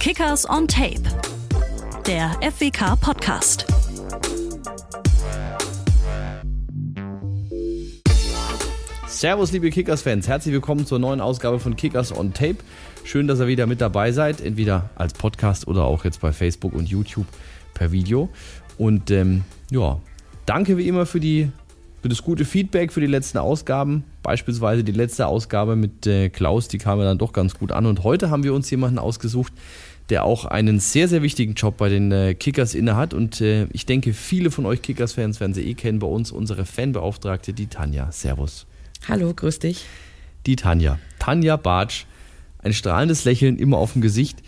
Kickers on Tape, der FWK Podcast. Servus, liebe Kickers-Fans. Herzlich willkommen zur neuen Ausgabe von Kickers on Tape. Schön, dass ihr wieder mit dabei seid, entweder als Podcast oder auch jetzt bei Facebook und YouTube per Video. Und ähm, ja, danke wie immer für, die, für das gute Feedback für die letzten Ausgaben. Beispielsweise die letzte Ausgabe mit äh, Klaus, die kam ja dann doch ganz gut an. Und heute haben wir uns jemanden ausgesucht, der auch einen sehr, sehr wichtigen Job bei den äh, Kickers innehat. Und äh, ich denke, viele von euch Kickers-Fans werden sie eh kennen. Bei uns unsere Fanbeauftragte, die Tanja. Servus. Hallo, grüß dich. Die Tanja. Tanja Bartsch. Ein strahlendes Lächeln immer auf dem Gesicht.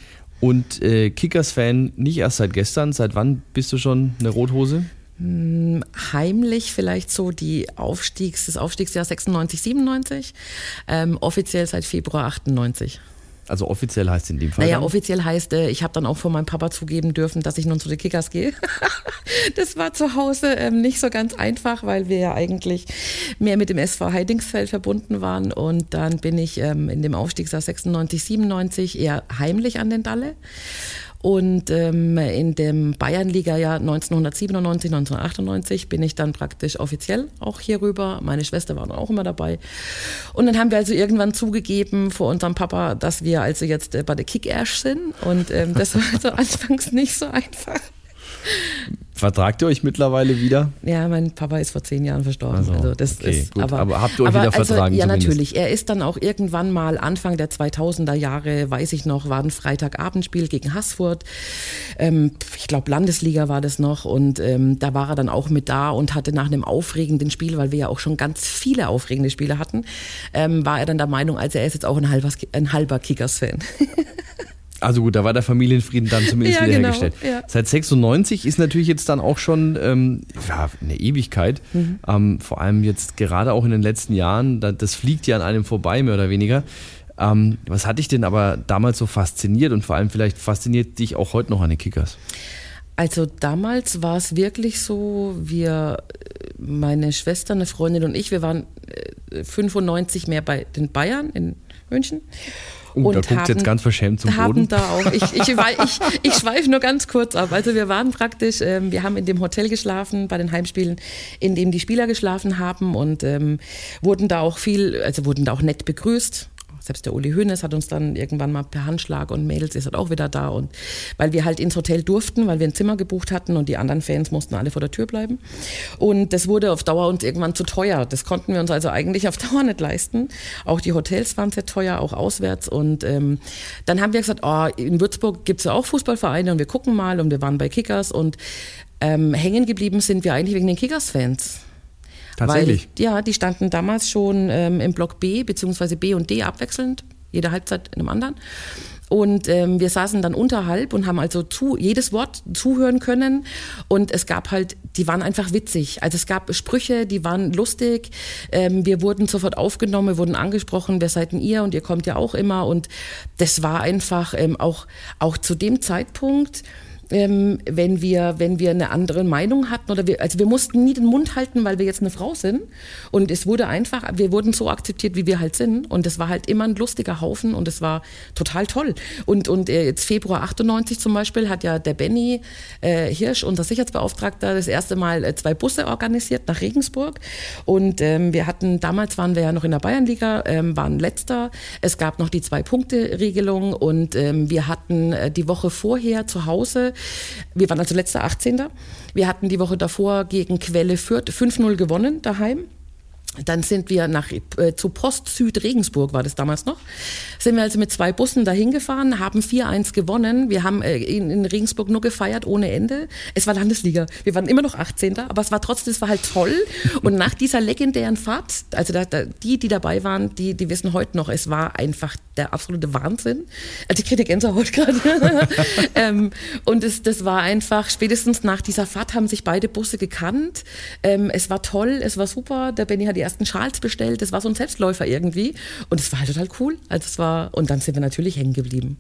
Und äh, Kickers-Fan nicht erst seit gestern. Seit wann bist du schon eine Rothose? Hm, heimlich vielleicht so die Aufstiegs, das Aufstiegsjahr 96, 97. Ähm, offiziell seit Februar 98. Also offiziell heißt es in dem Fall. Naja, dann? offiziell heißt, äh, ich habe dann auch von meinem Papa zugeben dürfen, dass ich nun zu den Kickers gehe. das war zu Hause ähm, nicht so ganz einfach, weil wir ja eigentlich mehr mit dem SV Heidingsfeld verbunden waren. Und dann bin ich ähm, in dem Aufstiegsjahr 96, 97 eher heimlich an den Dalle. Und ähm, in dem Bayernliga-Jahr 1997, 1998 bin ich dann praktisch offiziell auch hier rüber. Meine Schwester war dann auch immer dabei. Und dann haben wir also irgendwann zugegeben vor unserem Papa, dass wir also jetzt äh, bei der Kick-Ash sind. Und ähm, das war also anfangs nicht so einfach. Vertragt ihr euch mittlerweile wieder? Ja, mein Papa ist vor zehn Jahren verstorben. Also, also das okay, ist, gut. aber, aber habt ihr euch wieder also, vertragen? Ja, zumindest? natürlich. Er ist dann auch irgendwann mal Anfang der 2000er Jahre, weiß ich noch, war ein Freitagabendspiel gegen Haßfurt. Ähm, ich glaube, Landesliga war das noch. Und ähm, da war er dann auch mit da und hatte nach einem aufregenden Spiel, weil wir ja auch schon ganz viele aufregende Spiele hatten, ähm, war er dann der Meinung, also er ist jetzt auch ein halber, ein halber Kickers-Fan. Also gut, da war der Familienfrieden dann zumindest Ja, wieder genau, ja. Seit 96 ist natürlich jetzt dann auch schon ähm, ja, eine Ewigkeit. Mhm. Ähm, vor allem jetzt gerade auch in den letzten Jahren, da, das fliegt ja an einem vorbei, mehr oder weniger. Ähm, was hat dich denn aber damals so fasziniert und vor allem vielleicht fasziniert dich auch heute noch an den Kickers? Also damals war es wirklich so, wir, meine Schwester, eine Freundin und ich, wir waren äh, 95 mehr bei den Bayern in München. Oh, da guckt jetzt ganz verschämt zum haben Boden. da auch, ich, ich, ich, ich schweife nur ganz kurz ab. Also wir waren praktisch, ähm, wir haben in dem Hotel geschlafen bei den Heimspielen, in dem die Spieler geschlafen haben und ähm, wurden da auch viel, also wurden da auch nett begrüßt. Selbst der Uli Hoeneß hat uns dann irgendwann mal per Handschlag und Mädels ist halt auch wieder da und weil wir halt ins Hotel durften, weil wir ein Zimmer gebucht hatten und die anderen Fans mussten alle vor der Tür bleiben und das wurde auf Dauer uns irgendwann zu teuer. Das konnten wir uns also eigentlich auf Dauer nicht leisten. Auch die Hotels waren sehr teuer, auch auswärts und ähm, dann haben wir gesagt, oh, in Würzburg gibt es ja auch Fußballvereine und wir gucken mal und wir waren bei Kickers und ähm, hängen geblieben sind wir eigentlich wegen den Kickers-Fans. Tatsächlich. Weil, ja, die standen damals schon ähm, im Block B, beziehungsweise B und D abwechselnd, jede Halbzeit in einem anderen. Und ähm, wir saßen dann unterhalb und haben also zu, jedes Wort zuhören können. Und es gab halt, die waren einfach witzig. Also es gab Sprüche, die waren lustig. Ähm, wir wurden sofort aufgenommen, wir wurden angesprochen, wer seid denn ihr? Und ihr kommt ja auch immer. Und das war einfach ähm, auch, auch zu dem Zeitpunkt, ähm, wenn wir wenn wir eine andere Meinung hatten oder wir also wir mussten nie den Mund halten, weil wir jetzt eine Frau sind. Und es wurde einfach wir wurden so akzeptiert, wie wir halt sind. Und es war halt immer ein lustiger Haufen und es war total toll. Und und äh, jetzt Februar 98 zum Beispiel hat ja der Benny äh, Hirsch unser Sicherheitsbeauftragter das erste Mal äh, zwei Busse organisiert nach Regensburg. Und ähm, wir hatten damals waren wir ja noch in der Bayernliga ähm, waren letzter. Es gab noch die zwei Punkte Regelung und ähm, wir hatten äh, die Woche vorher zu Hause wir waren also letzter 18. Wir hatten die Woche davor gegen Quelle Fürth 5-0 gewonnen daheim. Dann sind wir nach, äh, zu Post Süd Regensburg, war das damals noch. Sind wir also mit zwei Bussen dahin gefahren, haben 4-1 gewonnen. Wir haben äh, in, in Regensburg nur gefeiert ohne Ende. Es war Landesliga. Wir waren immer noch 18. Aber es war trotzdem, es war halt toll. Und nach dieser legendären Fahrt, also da, da, die, die dabei waren, die, die wissen heute noch, es war einfach der absolute Wahnsinn. Also ich kriege Gänsehaut gerade. ähm, und es, das war einfach, spätestens nach dieser Fahrt haben sich beide Busse gekannt. Ähm, es war toll, es war super. Der Benny hat die ersten Schals bestellt. Das war so ein Selbstläufer irgendwie. Und es war halt total cool. Also es war, und dann sind wir natürlich hängen geblieben.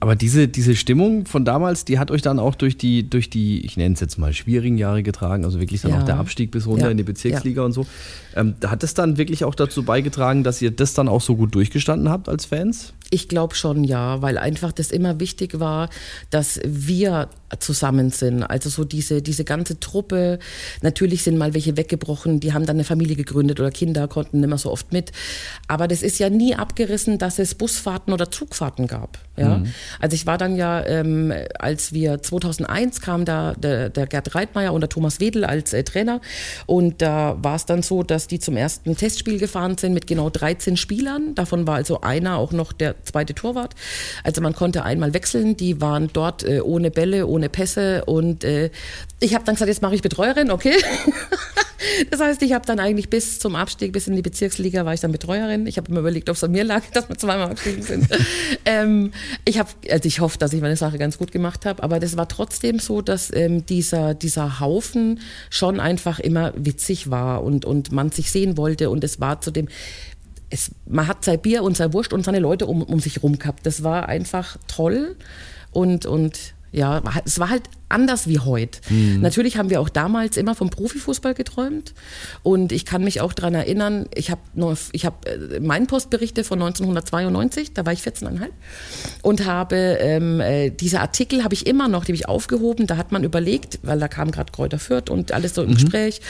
Aber diese, diese Stimmung von damals, die hat euch dann auch durch die, durch die, ich nenne es jetzt mal, schwierigen Jahre getragen, also wirklich dann Ja. auch der Abstieg bis runter Ja. in die Bezirksliga und so. Ähm, hat es dann wirklich auch dazu beigetragen, dass ihr das dann auch so gut durchgestanden habt als Fans? Ich glaube schon, ja, weil einfach das immer wichtig war, dass wir zusammen sind. Also so diese, diese ganze Truppe. Natürlich sind mal welche weggebrochen, die haben dann eine Familie gegründet oder Kinder konnten nicht mehr so oft mit. Aber das ist ja nie abgerissen, dass es Busfahrten oder Zugfahrten gab. Ja? Mhm. Also ich war dann ja, ähm, als wir 2001 kam da der, der Gerd Reitmeier und der Thomas Wedel als äh, Trainer und da war es dann so, dass die zum ersten Testspiel gefahren sind mit genau 13 Spielern. Davon war also einer auch noch der zweite Torwart. Also man konnte einmal wechseln. Die waren dort äh, ohne Bälle, ohne Pässe und äh, ich habe dann gesagt, jetzt mache ich Betreuerin, okay. das heißt, ich habe dann eigentlich bis zum Abstieg, bis in die Bezirksliga war ich dann Betreuerin. Ich habe mir überlegt, ob es an mir lag, dass wir zweimal abgestiegen sind. ähm, ich habe, also ich hoffe, dass ich meine Sache ganz gut gemacht habe, aber das war trotzdem so, dass ähm, dieser, dieser Haufen schon einfach immer witzig war und, und man sich sehen wollte und es war zu dem, es, man hat sein Bier und sein Wurst und seine Leute um, um sich rum gehabt. Das war einfach toll und, und ja, es war halt anders wie heute. Mhm. Natürlich haben wir auch damals immer vom Profifußball geträumt und ich kann mich auch daran erinnern, ich habe ich hab äh, meinen Postberichte von 1992, da war ich 14,5 und habe ähm, äh, diese Artikel habe ich immer noch, die habe ich aufgehoben, da hat man überlegt, weil da kam gerade Kräuter Fürth und alles so im mhm. Gespräch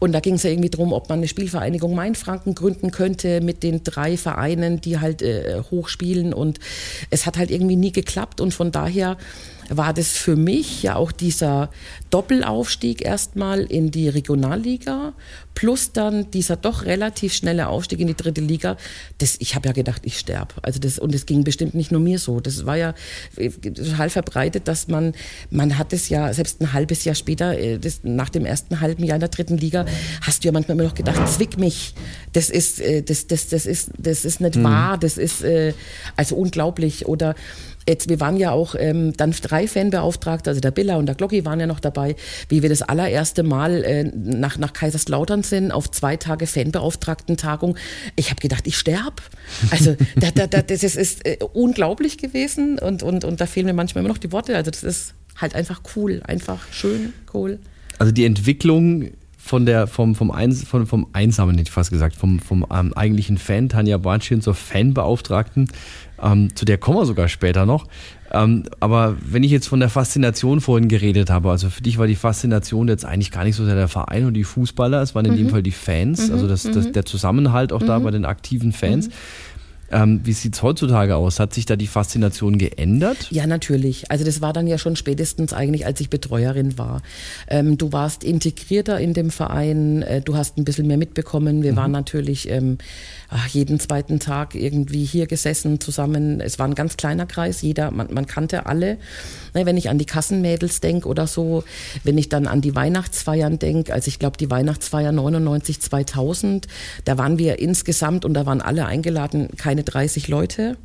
und da ging es ja irgendwie darum, ob man eine Spielvereinigung Mainfranken gründen könnte mit den drei Vereinen, die halt äh, hochspielen und es hat halt irgendwie nie geklappt und von daher war das für mich ja auch dieser Doppelaufstieg erstmal in die Regionalliga plus dann dieser doch relativ schnelle Aufstieg in die dritte Liga. Das, ich habe ja gedacht, ich sterbe. Also das und es ging bestimmt nicht nur mir so. Das war ja total verbreitet, dass man man hat es ja selbst ein halbes Jahr später, äh, das, nach dem ersten halben Jahr in der dritten Liga, hast du ja manchmal immer noch gedacht, zwick mich. Das ist äh, das das das ist das ist nicht mhm. wahr. Das ist äh, also unglaublich oder Jetzt, wir waren ja auch ähm, dann drei Fanbeauftragte, also der Billa und der Glocki waren ja noch dabei, wie wir das allererste Mal äh, nach, nach Kaiserslautern sind, auf zwei Tage Fanbeauftragten-Tagung. Ich habe gedacht, ich sterbe. Also da, da, da, das ist, ist äh, unglaublich gewesen und, und, und da fehlen mir manchmal immer noch die Worte. Also das ist halt einfach cool, einfach schön, cool. Also die Entwicklung von der, vom, vom, Eins, vom, vom Einsamen, hätte ich fast gesagt, vom, vom ähm, eigentlichen Fan, Tanja Bartschin zur Fanbeauftragten, ähm, zu der kommen wir sogar später noch. Ähm, aber wenn ich jetzt von der Faszination vorhin geredet habe, also für dich war die Faszination jetzt eigentlich gar nicht so sehr der Verein und die Fußballer, es waren in mhm. dem Fall die Fans, mhm. also das, das, mhm. der Zusammenhalt auch da mhm. bei den aktiven Fans. Mhm. Ähm, wie sieht es heutzutage aus? Hat sich da die Faszination geändert? Ja, natürlich. Also das war dann ja schon spätestens eigentlich, als ich Betreuerin war. Ähm, du warst integrierter in dem Verein, äh, du hast ein bisschen mehr mitbekommen. Wir mhm. waren natürlich ähm, ach, jeden zweiten Tag irgendwie hier gesessen zusammen. Es war ein ganz kleiner Kreis, jeder, man, man kannte alle. Ne, wenn ich an die Kassenmädels denke oder so, wenn ich dann an die Weihnachtsfeiern denke, also ich glaube die Weihnachtsfeier 99, 2000, da waren wir insgesamt und da waren alle eingeladen, keine keine 30 Leute.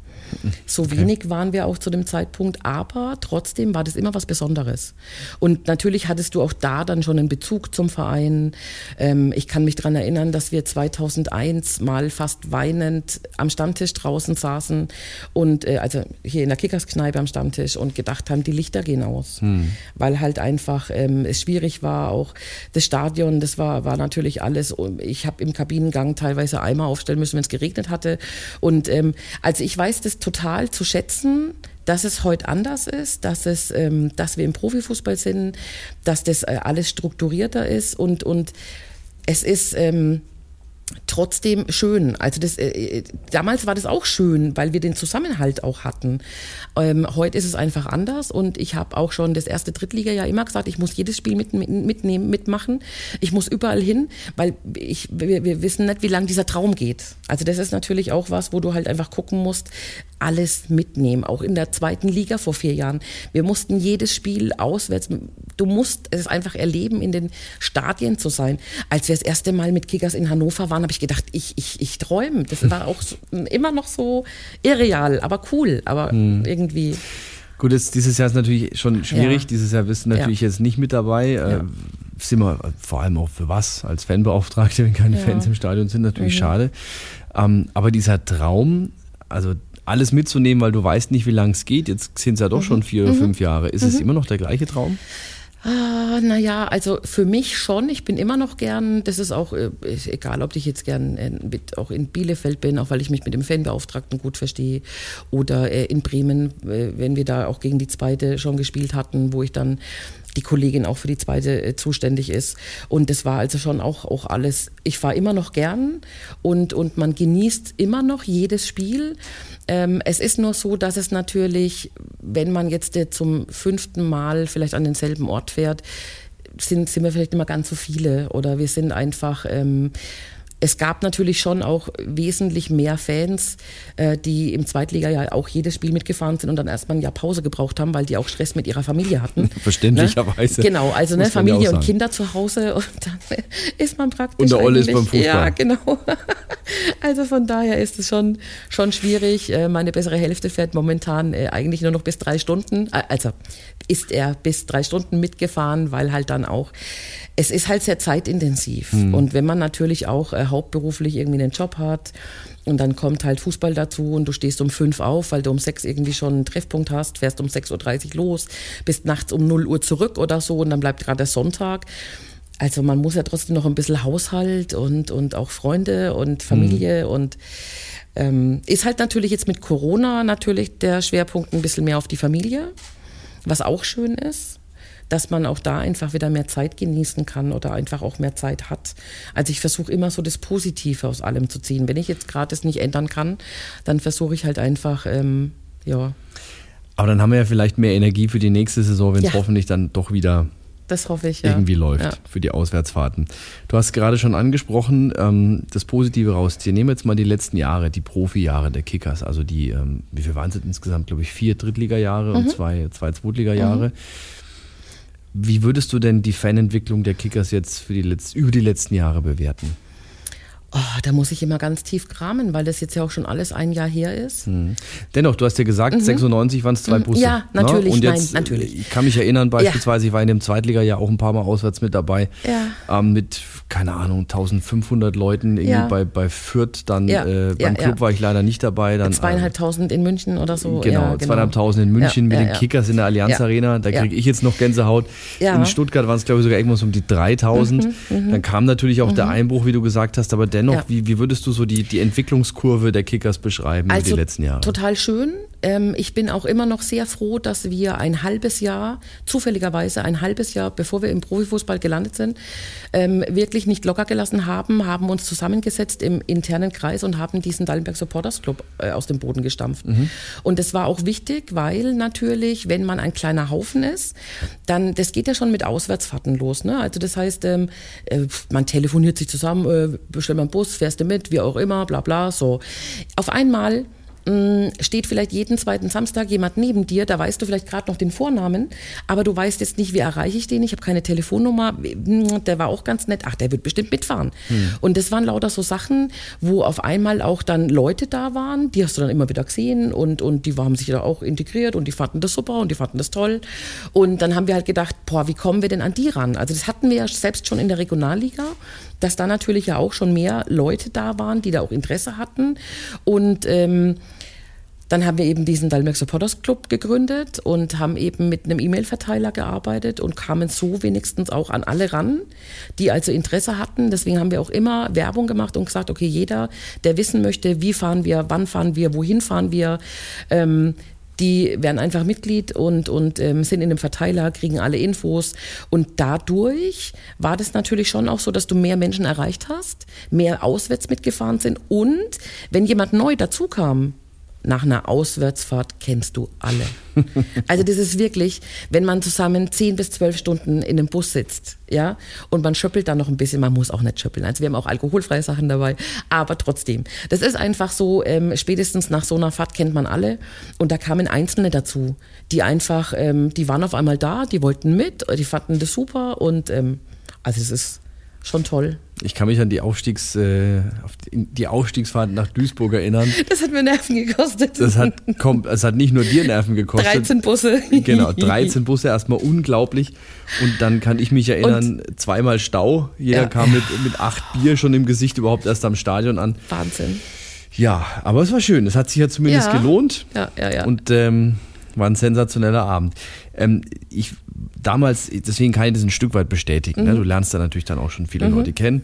So okay. wenig waren wir auch zu dem Zeitpunkt, aber trotzdem war das immer was Besonderes. Und natürlich hattest du auch da dann schon einen Bezug zum Verein. Ähm, ich kann mich daran erinnern, dass wir 2001 mal fast weinend am Stammtisch draußen saßen und äh, also hier in der Kickerskneipe am Stammtisch und gedacht haben, die Lichter gehen aus, hm. weil halt einfach ähm, es schwierig war. Auch das Stadion, das war war natürlich alles. Ich habe im Kabinengang teilweise Eimer aufstellen müssen, wenn es geregnet hatte. Und ähm, also ich weiß das total zu schätzen, dass es heute anders ist, dass es, ähm, dass wir im Profifußball sind, dass das äh, alles strukturierter ist und und es ist ähm, trotzdem schön. Also das, äh, äh, damals war das auch schön, weil wir den Zusammenhalt auch hatten. Ähm, heute ist es einfach anders und ich habe auch schon das erste Drittliga ja immer gesagt, ich muss jedes Spiel mit, mit, mitnehmen, mitmachen. Ich muss überall hin, weil ich, wir, wir wissen nicht, wie lange dieser Traum geht. Also das ist natürlich auch was, wo du halt einfach gucken musst, alles mitnehmen. Auch in der zweiten Liga vor vier Jahren. Wir mussten jedes Spiel auswärts. Du musst es einfach erleben, in den Stadien zu sein. Als wir das erste Mal mit Kickers in Hannover waren, habe ich gedacht, ich, ich, ich träume. Das war auch so, immer noch so irreal, aber cool, aber hm. irgendwie. Gut, jetzt, dieses Jahr ist natürlich schon schwierig. Ja. Dieses Jahr bist du natürlich ja. jetzt nicht mit dabei. Äh, ja. sind wir vor allem auch für was als Fanbeauftragte, wenn keine Fans im Stadion sind, natürlich mhm. schade. Ähm, aber dieser Traum, also alles mitzunehmen, weil du weißt nicht, wie lange es geht. Jetzt sind es ja doch mhm. schon vier oder mhm. fünf Jahre. Ist mhm. es immer noch der gleiche Traum? Ah, naja, also für mich schon. Ich bin immer noch gern, das ist auch äh, ist egal, ob ich jetzt gern äh, mit, auch in Bielefeld bin, auch weil ich mich mit dem Fanbeauftragten gut verstehe. Oder äh, in Bremen, wenn wir da auch gegen die zweite schon gespielt hatten, wo ich dann die Kollegin auch für die zweite äh, zuständig ist. Und das war also schon auch, auch alles. Ich fahre immer noch gern und, und man genießt immer noch jedes Spiel. Ähm, es ist nur so, dass es natürlich, wenn man jetzt äh, zum fünften Mal vielleicht an denselben Ort fährt, sind, sind wir vielleicht immer ganz so viele oder wir sind einfach. Ähm, es gab natürlich schon auch wesentlich mehr Fans, äh, die im Zweitliga ja auch jedes Spiel mitgefahren sind und dann erstmal ein Jahr Pause gebraucht haben, weil die auch Stress mit ihrer Familie hatten. Verständlicherweise. Ne? Genau, also ne, Familie und Kinder zu Hause und dann ist man praktisch. Und der Olle ist beim Fußball. Ja, genau. Also von daher ist es schon, schon schwierig. Äh, meine bessere Hälfte fährt momentan äh, eigentlich nur noch bis drei Stunden. Äh, also ist er bis drei Stunden mitgefahren, weil halt dann auch es ist halt sehr zeitintensiv. Mhm. Und wenn man natürlich auch äh, hauptberuflich irgendwie einen Job hat und dann kommt halt Fußball dazu und du stehst um fünf auf, weil du um sechs irgendwie schon einen Treffpunkt hast, fährst um 6.30 Uhr los, bist nachts um 0 Uhr zurück oder so und dann bleibt gerade der Sonntag. Also man muss ja trotzdem noch ein bisschen Haushalt und, und auch Freunde und Familie mhm. und ähm, ist halt natürlich jetzt mit Corona natürlich der Schwerpunkt ein bisschen mehr auf die Familie, was auch schön ist dass man auch da einfach wieder mehr Zeit genießen kann oder einfach auch mehr Zeit hat. Also ich versuche immer so das Positive aus allem zu ziehen. Wenn ich jetzt gerade das nicht ändern kann, dann versuche ich halt einfach, ähm, ja. Aber dann haben wir ja vielleicht mehr Energie für die nächste Saison, wenn es ja. hoffentlich dann doch wieder das hoffe ich, ja. irgendwie läuft ja. für die Auswärtsfahrten. Du hast gerade schon angesprochen, ähm, das Positive rausziehen. Nehmen wir jetzt mal die letzten Jahre, die Profi-Jahre der Kickers, also die, ähm, wie viel waren es insgesamt, glaube ich, vier Drittliga-Jahre mhm. und zwei, zwei Zweitliga-Jahre. Mhm. Wie würdest du denn die Fanentwicklung der Kickers jetzt die Letz über die letzten Jahre bewerten? Oh, da muss ich immer ganz tief kramen, weil das jetzt ja auch schon alles ein Jahr her ist. Mhm. Dennoch, du hast ja gesagt, mhm. 96 waren es zwei mhm. Busse. Ja, ne? natürlich. Und jetzt, nein, natürlich. Ich kann mich erinnern, beispielsweise, ja. ich war in dem Zweitliga ja auch ein paar Mal auswärts mit dabei. Ja. Ähm, mit, keine Ahnung, 1500 Leuten irgendwie ja. bei, bei Fürth. Dann äh, beim Club war ich leider nicht dabei. Dann, zweieinhalbtausend in München oder so. Genau, genau. zweieinhalbtausend in München mit den Kickers in der Allianz Arena. Da kriege ich jetzt noch Gänsehaut. In Stuttgart waren es, glaube ich, sogar irgendwas um die 3000. Mhm, mhm, dann kam natürlich auch der mhm. Einbruch, wie du gesagt hast. Aber dennoch, wie, wie würdest du so die, die Entwicklungskurve der Kickers beschreiben also, die letzten Jahre? Total schön. Ähm, ich bin auch immer noch sehr froh, dass wir ein halbes Jahr, zufälligerweise ein halbes Jahr, bevor wir im Profifußball gelandet sind, ähm, wirklich nicht locker gelassen haben, haben uns zusammengesetzt im internen Kreis und haben diesen Dallenberg Supporters Club äh, aus dem Boden gestampft. Mhm. Und das war auch wichtig, weil natürlich, wenn man ein kleiner Haufen ist, dann, das geht ja schon mit Auswärtsfahrten los. Ne? Also das heißt, ähm, äh, man telefoniert sich zusammen, äh, bestell mal einen Bus, fährst du mit, wie auch immer, bla bla, so. Auf einmal steht vielleicht jeden zweiten Samstag jemand neben dir, da weißt du vielleicht gerade noch den Vornamen, aber du weißt jetzt nicht, wie erreiche ich den, ich habe keine Telefonnummer, mm, der war auch ganz nett, ach, der wird bestimmt mitfahren. Hm. Und das waren lauter so Sachen, wo auf einmal auch dann Leute da waren, die hast du dann immer wieder gesehen und, und die haben sich da auch integriert und die fanden das super und die fanden das toll. Und dann haben wir halt gedacht, boah, wie kommen wir denn an die ran? Also das hatten wir ja selbst schon in der Regionalliga, dass da natürlich ja auch schon mehr Leute da waren, die da auch Interesse hatten und ähm, dann haben wir eben diesen Dalmex Supporters Club gegründet und haben eben mit einem E-Mail-Verteiler gearbeitet und kamen so wenigstens auch an alle ran, die also Interesse hatten. Deswegen haben wir auch immer Werbung gemacht und gesagt, okay, jeder, der wissen möchte, wie fahren wir, wann fahren wir, wohin fahren wir, ähm, die werden einfach Mitglied und, und ähm, sind in einem Verteiler, kriegen alle Infos. Und dadurch war das natürlich schon auch so, dass du mehr Menschen erreicht hast, mehr auswärts mitgefahren sind. Und wenn jemand neu dazukam, nach einer Auswärtsfahrt kennst du alle. Also das ist wirklich, wenn man zusammen zehn bis zwölf Stunden in einem Bus sitzt, ja, und man schöppelt dann noch ein bisschen, man muss auch nicht schöppeln. Also wir haben auch alkoholfreie Sachen dabei, aber trotzdem. Das ist einfach so, ähm, spätestens nach so einer Fahrt kennt man alle. Und da kamen Einzelne dazu, die einfach, ähm, die waren auf einmal da, die wollten mit, die fanden das super und ähm, also es ist schon toll. Ich kann mich an die, Aufstiegs, äh, die Aufstiegsfahrt nach Duisburg erinnern. Das hat mir Nerven gekostet. Das hat, komm, es hat nicht nur dir Nerven gekostet. 13 Busse. Genau, 13 Busse, erstmal unglaublich. Und dann kann ich mich erinnern, Und, zweimal Stau. Jeder ja. kam mit, mit acht Bier schon im Gesicht überhaupt erst am Stadion an. Wahnsinn. Ja, aber es war schön. Es hat sich ja zumindest ja. gelohnt. Ja, ja, ja. Und ähm, War ein sensationeller Abend. Ähm, ich damals, deswegen kann ich das ein Stück weit bestätigen. Ne? Mhm. Ne? Du lernst da natürlich dann auch schon viele mhm. Leute kennen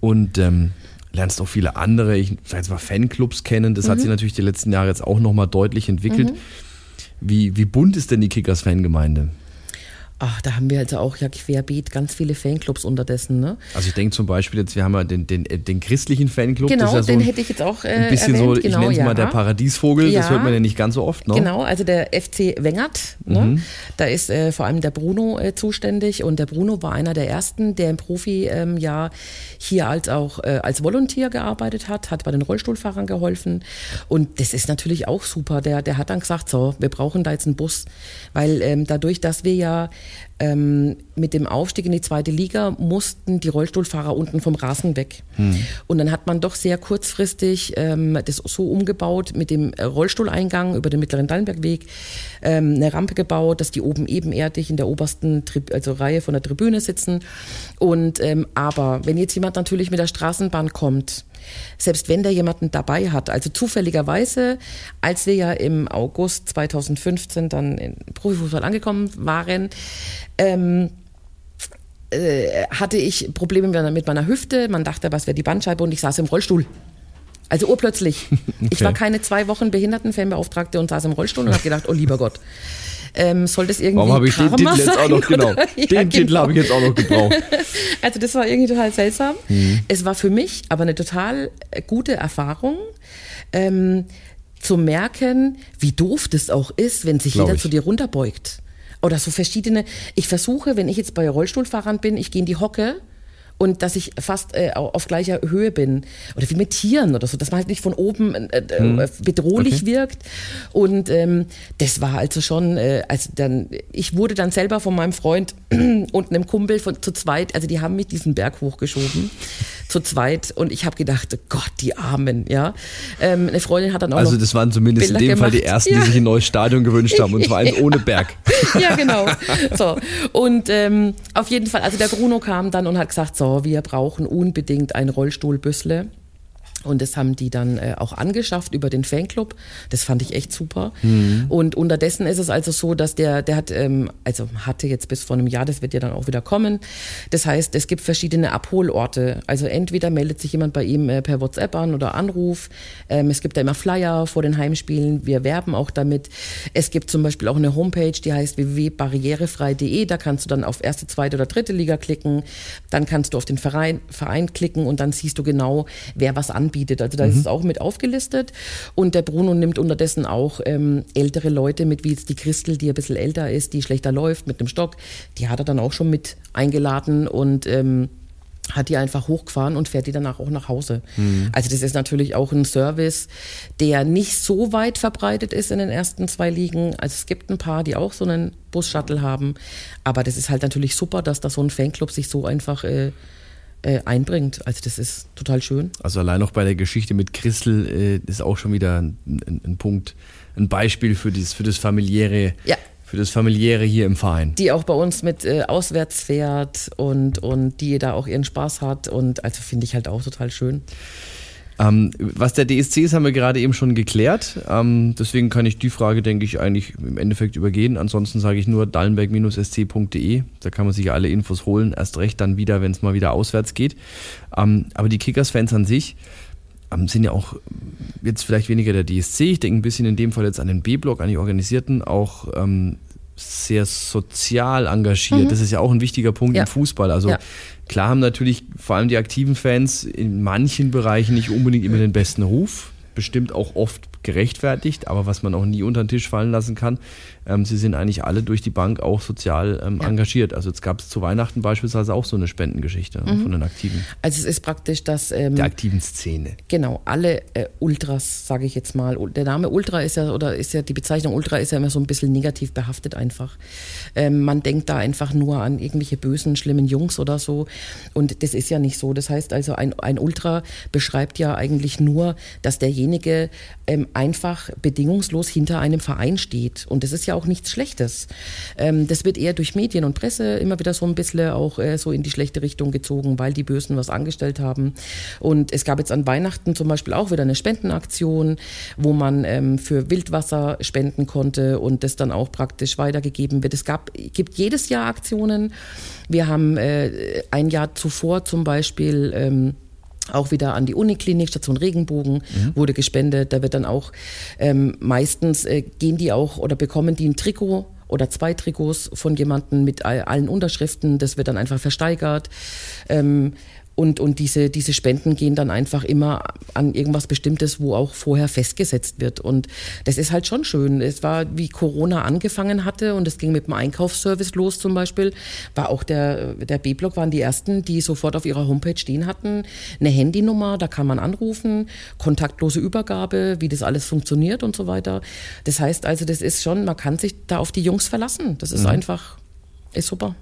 und ähm, lernst auch viele andere, ich sag jetzt mal Fanclubs kennen. Das mhm. hat sich natürlich die letzten Jahre jetzt auch nochmal deutlich entwickelt. Mhm. Wie, wie bunt ist denn die Kickers-Fangemeinde? Ach, da haben wir also auch ja querbeet ganz viele Fanclubs unterdessen. Ne? Also ich denke zum Beispiel jetzt, wir haben ja den, den, den christlichen Fanclub. Genau, ja so den hätte ich jetzt auch äh, Ein bisschen erwähnt. so, genau, ich nenne es ja. mal der Paradiesvogel, ja. das hört man ja nicht ganz so oft. Ne? Genau, also der FC Wengert, ne? mhm. da ist äh, vor allem der Bruno äh, zuständig und der Bruno war einer der ersten, der im Profi-Jahr ähm, hier als auch äh, als Volontär gearbeitet hat, hat bei den Rollstuhlfahrern geholfen und das ist natürlich auch super. Der, der hat dann gesagt, so, wir brauchen da jetzt einen Bus, weil ähm, dadurch, dass wir ja ähm, mit dem Aufstieg in die zweite Liga mussten die Rollstuhlfahrer unten vom Rasen weg. Hm. Und dann hat man doch sehr kurzfristig ähm, das so umgebaut mit dem Rollstuhleingang über den mittleren Dallenbergweg, ähm, eine Rampe gebaut, dass die oben ebenerdig in der obersten also Reihe von der Tribüne sitzen. Und ähm, aber wenn jetzt jemand natürlich mit der Straßenbahn kommt, selbst wenn der jemanden dabei hat. Also zufälligerweise, als wir ja im August 2015 dann in Profifußball angekommen waren, ähm, äh, hatte ich Probleme mit meiner Hüfte. Man dachte, was wäre die Bandscheibe und ich saß im Rollstuhl. Also urplötzlich. Okay. Ich war keine zwei Wochen Behindertenfanbeauftragte und saß im Rollstuhl und habe gedacht, oh lieber Gott. Ähm, soll das irgendwie Warum habe ich den Titel jetzt auch noch genau? Ja, den Titel genau. habe ich jetzt auch noch gebraucht. Also das war irgendwie total seltsam. Mhm. Es war für mich aber eine total gute Erfahrung. Ähm, zu merken, wie doof das auch ist, wenn sich Glaub jeder ich. zu dir runterbeugt. Oder so verschiedene. Ich versuche, wenn ich jetzt bei Rollstuhlfahrern bin, ich gehe in die Hocke und dass ich fast äh, auf gleicher Höhe bin. Oder wie mit Tieren oder so, dass man halt nicht von oben äh, hm. bedrohlich okay. wirkt. Und ähm, das war also schon, äh, also dann, ich wurde dann selber von meinem Freund und einem Kumpel von, zu zweit, also die haben mich diesen Berg hochgeschoben, zu zweit. Und ich habe gedacht, oh Gott, die Armen, ja. Ähm, eine Freundin hat dann auch Also das waren zumindest Bilder in dem gemacht. Fall die ersten, ja. die sich ein neues Stadion gewünscht haben. Und zwar eins ohne Berg. ja, genau. So. Und ähm, auf jeden Fall, also der Bruno kam dann und hat gesagt, so, so, wir brauchen unbedingt ein Rollstuhlbüssle. Und das haben die dann äh, auch angeschafft über den Fanclub. Das fand ich echt super. Mhm. Und unterdessen ist es also so, dass der, der hat, ähm, also hatte jetzt bis vor einem Jahr, das wird ja dann auch wieder kommen. Das heißt, es gibt verschiedene Abholorte. Also entweder meldet sich jemand bei ihm äh, per WhatsApp an oder Anruf. Ähm, es gibt da immer Flyer vor den Heimspielen. Wir werben auch damit. Es gibt zum Beispiel auch eine Homepage, die heißt www.barrierefrei.de. Da kannst du dann auf erste, zweite oder dritte Liga klicken. Dann kannst du auf den Verein, Verein klicken und dann siehst du genau, wer was anbietet anbietet. Also da mhm. ist es auch mit aufgelistet. Und der Bruno nimmt unterdessen auch ähm, ältere Leute mit, wie jetzt die Christel, die ein bisschen älter ist, die schlechter läuft mit einem Stock. Die hat er dann auch schon mit eingeladen und ähm, hat die einfach hochgefahren und fährt die danach auch nach Hause. Mhm. Also das ist natürlich auch ein Service, der nicht so weit verbreitet ist in den ersten zwei Ligen. Also es gibt ein paar, die auch so einen Bus-Shuttle haben, aber das ist halt natürlich super, dass da so ein Fanclub sich so einfach äh, äh, einbringt. Also das ist total schön. Also allein noch bei der Geschichte mit Christel äh, ist auch schon wieder ein, ein, ein, Punkt, ein Beispiel für, dieses, für das familiäre. Ja. Für das familiäre hier im Verein. Die auch bei uns mit äh, auswärts fährt und, und die da auch ihren Spaß hat. Und also finde ich halt auch total schön. Ähm, was der DSC ist, haben wir gerade eben schon geklärt. Ähm, deswegen kann ich die Frage, denke ich, eigentlich im Endeffekt übergehen. Ansonsten sage ich nur dallenberg-sc.de. Da kann man sich alle Infos holen. Erst recht dann wieder, wenn es mal wieder auswärts geht. Ähm, aber die Kickers-Fans an sich ähm, sind ja auch jetzt vielleicht weniger der DSC. Ich denke ein bisschen in dem Fall jetzt an den B-Block, an die Organisierten, auch ähm, sehr sozial engagiert. Mhm. Das ist ja auch ein wichtiger Punkt ja. im Fußball. Also ja. klar haben natürlich vor allem die aktiven Fans in manchen Bereichen nicht unbedingt immer den besten Ruf. Bestimmt auch oft gerechtfertigt, aber was man auch nie unter den Tisch fallen lassen kann, ähm, sie sind eigentlich alle durch die Bank auch sozial ähm, ja. engagiert. Also jetzt gab es zu Weihnachten beispielsweise auch so eine Spendengeschichte mhm. von den Aktiven. Also es ist praktisch, dass... Ähm, Der aktiven Szene. Genau, alle äh, Ultras, sage ich jetzt mal. Der Name Ultra ist ja, oder ist ja, die Bezeichnung Ultra ist ja immer so ein bisschen negativ behaftet einfach. Ähm, man denkt da einfach nur an irgendwelche bösen, schlimmen Jungs oder so. Und das ist ja nicht so. Das heißt also, ein, ein Ultra beschreibt ja eigentlich nur, dass derjenige ähm, einfach bedingungslos hinter einem Verein steht. Und das ist ja auch nichts Schlechtes. Ähm, das wird eher durch Medien und Presse immer wieder so ein bisschen auch äh, so in die schlechte Richtung gezogen, weil die Bösen was angestellt haben. Und es gab jetzt an Weihnachten zum Beispiel auch wieder eine Spendenaktion, wo man ähm, für Wildwasser spenden konnte und das dann auch praktisch weitergegeben wird. Es gab, gibt jedes Jahr Aktionen. Wir haben äh, ein Jahr zuvor zum Beispiel ähm, auch wieder an die Uniklinik, Station Regenbogen mhm. wurde gespendet. Da wird dann auch ähm, meistens äh, gehen die auch oder bekommen die ein Trikot oder zwei Trikots von jemandem mit all, allen Unterschriften. Das wird dann einfach versteigert. Ähm, und, und diese, diese Spenden gehen dann einfach immer an irgendwas Bestimmtes, wo auch vorher festgesetzt wird. Und das ist halt schon schön. Es war, wie Corona angefangen hatte und es ging mit dem Einkaufsservice los zum Beispiel, war auch der, der B-Block waren die ersten, die sofort auf ihrer Homepage stehen hatten. Eine Handynummer, da kann man anrufen, kontaktlose Übergabe, wie das alles funktioniert und so weiter. Das heißt also, das ist schon, man kann sich da auf die Jungs verlassen. Das ist mhm. einfach, ist super.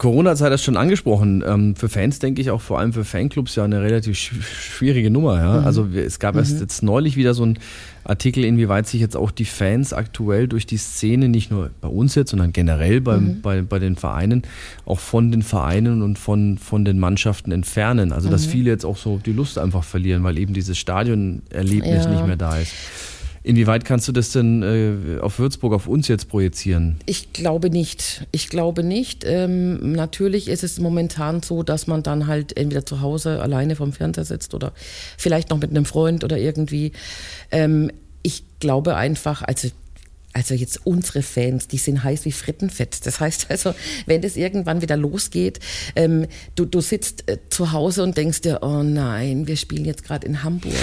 Corona-Zeit hast du schon angesprochen. Ähm, für Fans denke ich auch vor allem für Fanclubs ja eine relativ schwierige Nummer. Ja? Mhm. Also es gab mhm. erst jetzt neulich wieder so ein Artikel, inwieweit sich jetzt auch die Fans aktuell durch die Szene, nicht nur bei uns jetzt, sondern generell beim, mhm. bei, bei den Vereinen, auch von den Vereinen und von, von den Mannschaften entfernen. Also dass mhm. viele jetzt auch so die Lust einfach verlieren, weil eben dieses Stadionerlebnis ja. nicht mehr da ist. Inwieweit kannst du das denn äh, auf Würzburg, auf uns jetzt projizieren? Ich glaube nicht. Ich glaube nicht. Ähm, natürlich ist es momentan so, dass man dann halt entweder zu Hause alleine vom Fernseher sitzt oder vielleicht noch mit einem Freund oder irgendwie. Ähm, ich glaube einfach, also also jetzt unsere Fans, die sind heiß wie Frittenfett. Das heißt also, wenn das irgendwann wieder losgeht, ähm, du, du sitzt äh, zu Hause und denkst dir, oh nein, wir spielen jetzt gerade in Hamburg.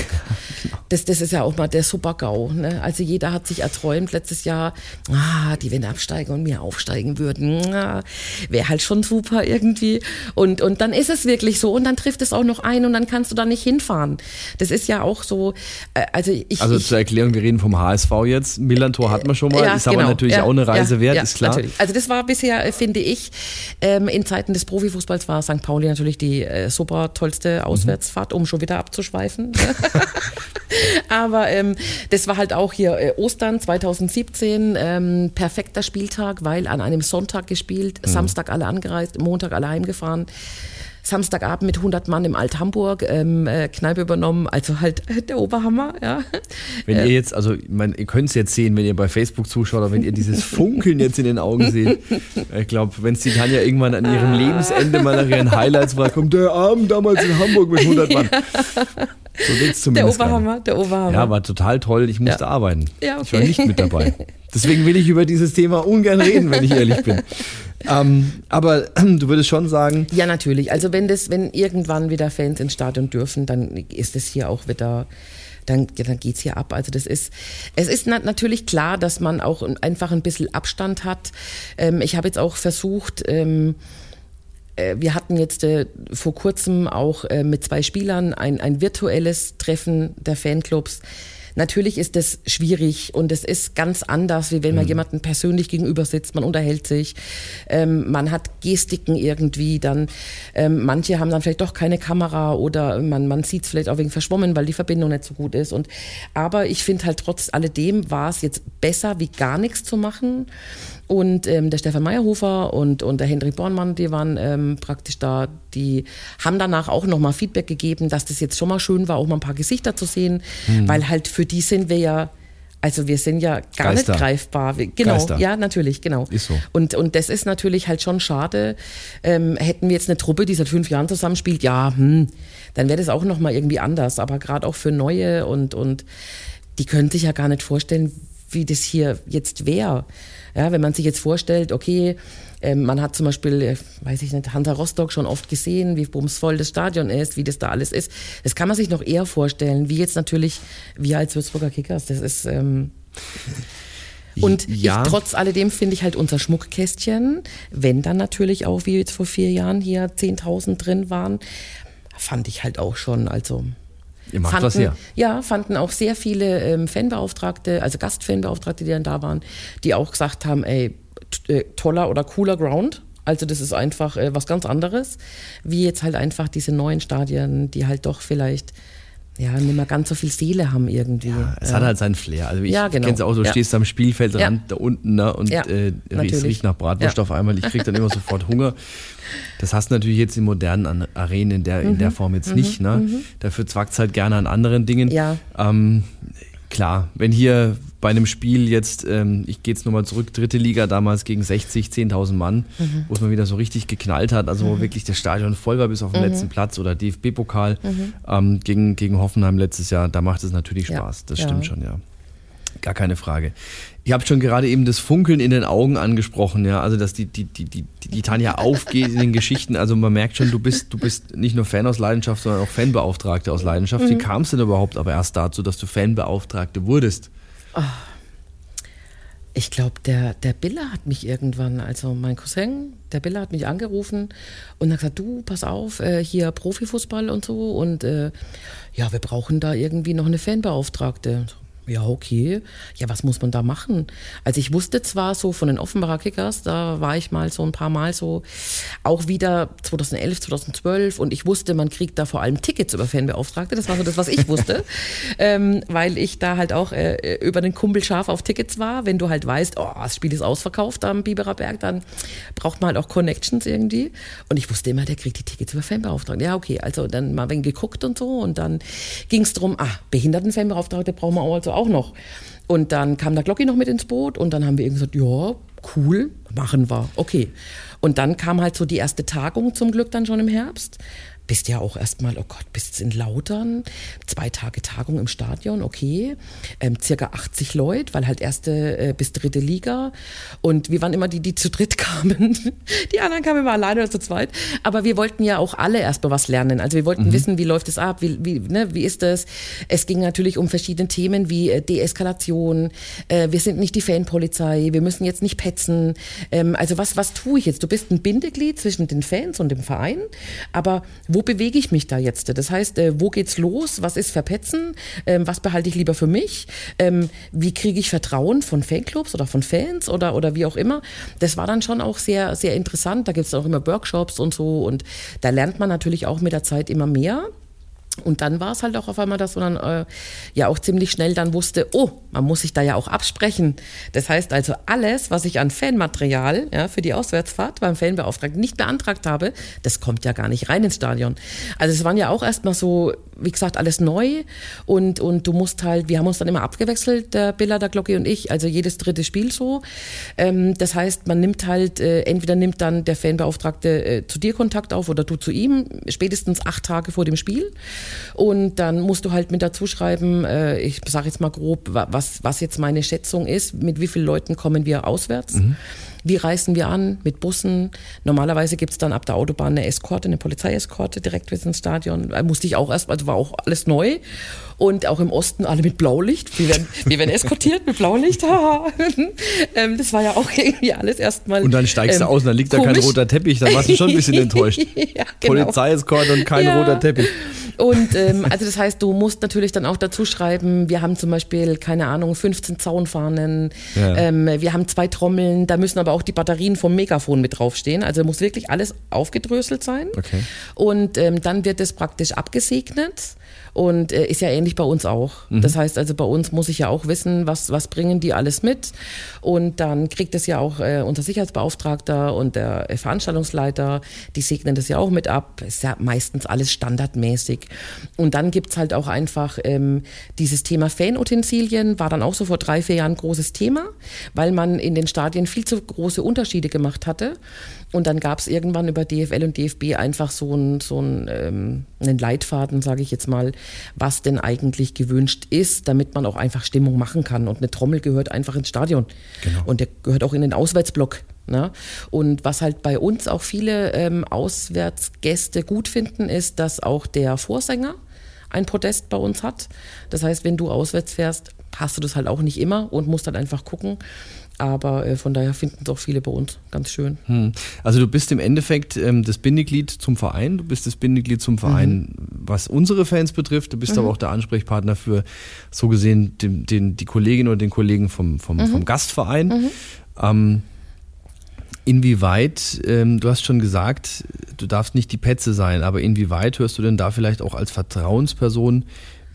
Genau. Das, das ist ja auch mal der Super-GAU. Ne? Also jeder hat sich erträumt letztes Jahr, ah, die wenn absteigen und mir aufsteigen würden, ah, wäre halt schon super irgendwie. Und, und dann ist es wirklich so und dann trifft es auch noch ein und dann kannst du da nicht hinfahren. Das ist ja auch so, äh, also ich... Also zur Erklärung, wir reden vom HSV jetzt. Millantor hat man schon mal, ja, ist genau. aber natürlich ja, auch eine Reise ja, wert, ist klar. Natürlich. Also das war bisher, äh, finde ich, ähm, in Zeiten des Profifußballs war St. Pauli natürlich die äh, super tollste Auswärtsfahrt, um schon wieder abzuschweifen. aber ähm, das war halt auch hier äh, Ostern 2017, ähm, perfekter Spieltag, weil an einem Sonntag gespielt, mhm. Samstag alle angereist, Montag alle heimgefahren. Samstagabend mit 100 Mann im Alt-Hamburg, ähm, äh, Kneipe übernommen, also halt der Oberhammer, ja. Wenn ihr äh, jetzt, also man, ihr könnt es jetzt sehen, wenn ihr bei Facebook zuschaut, aber wenn ihr dieses Funkeln jetzt in den Augen seht, ich glaube, wenn es die Tanja irgendwann an ihrem ah. Lebensende mal nach ihren Highlights war, kommt der Abend damals in Hamburg mit 100 Mann. So geht's zumindest. Der Oberhammer, der Oberhammer. Ja, war total toll. Ich musste ja. arbeiten. Ja, okay. Ich war nicht mit dabei. Deswegen will ich über dieses Thema ungern reden, wenn ich ehrlich bin. Ähm, aber du würdest schon sagen. Ja, natürlich. Also wenn das, wenn irgendwann wieder Fans ins Stadion dürfen, dann ist es hier auch wieder dann, dann geht's hier ab. Also das ist, es ist na natürlich klar, dass man auch einfach ein bisschen Abstand hat. Ähm, ich habe jetzt auch versucht, ähm, äh, wir hatten jetzt äh, vor kurzem auch äh, mit zwei Spielern ein, ein virtuelles Treffen der Fanclubs. Natürlich ist das schwierig und es ist ganz anders, wie wenn man mhm. jemanden persönlich gegenüber sitzt, man unterhält sich, ähm, man hat Gestiken irgendwie, dann ähm, manche haben dann vielleicht doch keine Kamera oder man, man sieht es vielleicht auch wegen verschwommen, weil die Verbindung nicht so gut ist. Und aber ich finde halt trotz alledem war es jetzt besser, wie gar nichts zu machen. Und ähm, der Stefan Meyerhofer und, und der Hendrik Bornmann, die waren ähm, praktisch da, die haben danach auch nochmal Feedback gegeben, dass das jetzt schon mal schön war, auch mal ein paar Gesichter zu sehen, mhm. weil halt für die sind wir ja also wir sind ja gar Geister. nicht greifbar. Genau, Geister. ja, natürlich, genau. Ist so. Und, und das ist natürlich halt schon schade. Ähm, hätten wir jetzt eine Truppe, die seit fünf Jahren zusammenspielt, ja, hm, dann wäre das auch nochmal irgendwie anders. Aber gerade auch für Neue und, und die können sich ja gar nicht vorstellen, wie das hier jetzt wäre. Ja, wenn man sich jetzt vorstellt, okay, ähm, man hat zum Beispiel, äh, weiß ich nicht, Hansa Rostock schon oft gesehen, wie bumsvoll das Stadion ist, wie das da alles ist. Das kann man sich noch eher vorstellen, wie jetzt natürlich wir als Würzburger Kickers. Das ist ähm, und ja. ich, trotz alledem finde ich halt unser Schmuckkästchen, wenn dann natürlich auch, wie jetzt vor vier Jahren hier 10.000 drin waren, fand ich halt auch schon, also Ihr macht fanden, was her. Ja, fanden auch sehr viele ähm, Fanbeauftragte, also Gastfanbeauftragte, die dann da waren, die auch gesagt haben, ey, äh, toller oder cooler Ground. Also das ist einfach äh, was ganz anderes, wie jetzt halt einfach diese neuen Stadien, die halt doch vielleicht ja, nicht mehr ganz so viel Seele haben irgendwie. Ja, es hat halt seinen Flair. Also ich Ja, genau. kenn's auch, du Ja. stehst am Spielfeldrand Ja. da unten ne, und Ja, äh, es riecht nach Bratwurst auf einmal. Ich krieg dann immer sofort Hunger. Das hast du natürlich jetzt in modernen Arenen in der, Mhm. in der Form jetzt nicht. Ne? Dafür zwackt's halt gerne an anderen Dingen. Ja. Ähm, klar, wenn hier bei einem Spiel jetzt, ähm, ich gehe jetzt nochmal zurück, dritte Liga damals gegen 60, 10.000 Mann, Mhm. wo es mal wieder so richtig geknallt hat, also wo wirklich das Stadion voll war bis auf den Mhm. letzten Platz oder DFB-Pokal ähm, gegen, gegen Hoffenheim letztes Jahr, da macht es natürlich Ja. Spaß, das Ja. stimmt schon, ja. Gar keine Frage. Ihr habt schon gerade eben das Funkeln in den Augen angesprochen, ja, also dass die, die, die, die, die Tanja aufgeht in den Geschichten. Also man merkt schon, du bist, du bist nicht nur Fan aus Leidenschaft, sondern auch Fanbeauftragte aus Leidenschaft. Mhm. Wie kam es denn überhaupt aber erst dazu, dass du Fanbeauftragte wurdest? Ich glaube, der, der Biller hat mich irgendwann, also mein Cousin, der Biller hat mich angerufen und hat gesagt, du, pass auf, äh, hier Profifußball und so und äh, ja, wir brauchen da irgendwie noch eine Fanbeauftragte. Ja, okay. Ja, was muss man da machen? Also ich wusste zwar so von den Offenbarer Kickers, da war ich mal so ein paar Mal so, auch wieder 2011, 2012 und ich wusste, man kriegt da vor allem Tickets über Fanbeauftragte. Das war so das, was ich wusste, ähm, weil ich da halt auch äh, über den Kumpel scharf auf Tickets war. Wenn du halt weißt, oh, das Spiel ist ausverkauft am Biberer Berg, dann braucht man halt auch Connections irgendwie. Und ich wusste immer, der kriegt die Tickets über Fanbeauftragte. Ja, okay, also dann mal wenig geguckt und so und dann ging es darum, ah, Behindertenfanbeauftragte brauchen wir also auch noch. Und dann kam der Glocki noch mit ins Boot und dann haben wir irgendwie gesagt, ja, cool, machen wir, okay. Und dann kam halt so die erste Tagung zum Glück dann schon im Herbst. Bist ja auch erstmal, oh Gott, bist in Lautern, zwei Tage Tagung im Stadion, okay. Ähm, circa 80 Leute, weil halt erste äh, bis dritte Liga. Und wir waren immer die, die zu dritt kamen. Die anderen kamen immer alleine oder zu zweit. Aber wir wollten ja auch alle erstmal was lernen. Also wir wollten wissen, wie läuft es ab, wie, wie, ne, wie ist das? Es ging natürlich um verschiedene Themen wie äh, Deeskalation. Äh, wir sind nicht die Fanpolizei, wir müssen jetzt nicht petzen. Ähm, also was, was tue ich jetzt? Du bist ein Bindeglied zwischen den Fans und dem Verein, aber wo bewege ich mich da jetzt? Das heißt, äh, wo geht's los? Was ist Verpetzen? Ähm, was behalte ich lieber für mich? Ähm, wie kriege ich Vertrauen von Fanclubs oder von Fans oder, oder wie auch immer? Das war dann schon auch sehr, sehr interessant. Da gibt's auch immer Workshops und so und da lernt man natürlich auch mit der Zeit immer mehr. Und dann war es halt auch auf einmal, dass man dann äh, ja auch ziemlich schnell dann wusste, oh, man muss sich da ja auch absprechen. Das heißt also, alles, was ich an Fanmaterial ja, für die Auswärtsfahrt beim Fanbeauftragten nicht beantragt habe, das kommt ja gar nicht rein ins Stadion. Also es waren ja auch erstmal so, wie gesagt, alles neu und, und du musst halt, wir haben uns dann immer abgewechselt, der Billa, der Glocke und ich, also jedes dritte Spiel so. Ähm, das heißt, man nimmt halt, äh, entweder nimmt dann der Fanbeauftragte äh, zu dir Kontakt auf oder du zu ihm, spätestens acht Tage vor dem Spiel. Und dann musst du halt mit dazu schreiben, äh, ich sage jetzt mal grob, wa- was, was jetzt meine Schätzung ist, mit wie vielen Leuten kommen wir auswärts. Wie reisen wir an? Mit Bussen? Normalerweise gibt's dann ab der Autobahn eine Eskorte, eine Polizeieskorte direkt bis ins Stadion. Da musste ich auch erst, also war auch alles neu. Und auch im Osten alle mit Blaulicht. Wir werden, wir werden eskortiert mit Blaulicht. ähm, das war ja auch irgendwie alles erstmal. Und dann steigst du ähm, aus und dann liegt da kein komisch. roter Teppich, dann warst du schon ein bisschen enttäuscht. ja, genau. Polizeiescort und kein Ja. roter Teppich. Und ähm, also das heißt, du musst natürlich dann auch dazu schreiben, wir haben zum Beispiel, keine Ahnung, 15 Zaunfahnen, Ja. ähm, wir haben zwei Trommeln, da müssen aber auch die Batterien vom Megafon mit draufstehen. Also muss wirklich alles aufgedröselt sein. Okay. Und ähm, dann wird es praktisch abgesegnet. Und äh, ist ja ähnlich bei uns auch. Das heißt also, bei uns muss ich ja auch wissen, was, was bringen die alles mit. Und dann kriegt es ja auch äh, unser Sicherheitsbeauftragter und der äh, Veranstaltungsleiter, die segnen das ja auch mit ab. Ist ja meistens alles standardmäßig. Und dann gibt's halt auch einfach ähm, dieses Thema Fanutensilien, war dann auch so vor drei, vier Jahren ein großes Thema, weil man in den Stadien viel zu große Unterschiede gemacht hatte. Und dann gab's irgendwann über DFL und DFB einfach so ein, so ein, ähm, einen Leitfaden, sage ich jetzt mal, was denn eigentlich gewünscht ist, damit man auch einfach Stimmung machen kann. Und eine Trommel gehört einfach ins Stadion. Genau. Und der gehört auch in den Auswärtsblock. Ne? Und was halt bei uns auch viele ähm, Auswärtsgäste gut finden, ist, dass auch der Vorsänger ein Podest bei uns hat. Das heißt, wenn du auswärts fährst, hast du das halt auch nicht immer und musst dann einfach gucken. Aber äh, von daher finden es auch viele bei uns. Ganz schön. Hm. Also du bist im Endeffekt ähm, das Bindeglied zum Verein, du bist das Bindeglied zum Verein, was unsere Fans betrifft, du bist aber auch der Ansprechpartner für so gesehen den, den, die Kolleginnen und den Kollegen vom, vom, vom Gastverein. Ähm, inwieweit, ähm, du hast schon gesagt, du darfst nicht die Petze sein, aber inwieweit hörst du denn da vielleicht auch als Vertrauensperson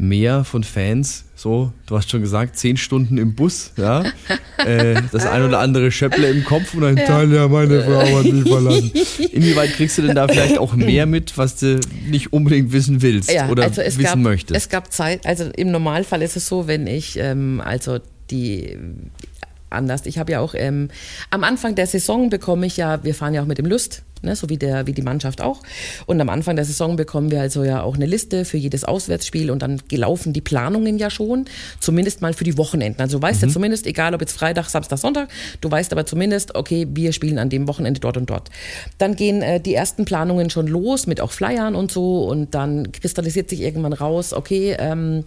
mehr von Fans, so, du hast schon gesagt, zehn Stunden im Bus, ja, äh, das ein oder andere Schöpple im Kopf und ein ja. Tanja, meine Frau hat mich verlassen. Inwieweit kriegst du denn da vielleicht auch mehr mit, was du nicht unbedingt wissen willst ja, oder also wissen gab, möchtest? Es gab Zeit, also im Normalfall ist es so, wenn ich ähm, also die anders. Ich habe ja auch ähm, am Anfang der Saison bekomme ich ja, wir fahren ja auch mit dem Lust, ne, so wie, der, wie die Mannschaft auch. Und am Anfang der Saison bekommen wir also ja auch eine Liste für jedes Auswärtsspiel und dann gelaufen die Planungen ja schon, zumindest mal für die Wochenenden. Also du weißt mhm. ja zumindest, egal ob jetzt Freitag, Samstag, Sonntag, du weißt aber zumindest, okay, wir spielen an dem Wochenende dort und dort. Dann gehen äh, die ersten Planungen schon los mit auch Flyern und so und dann kristallisiert sich irgendwann raus, okay, ähm,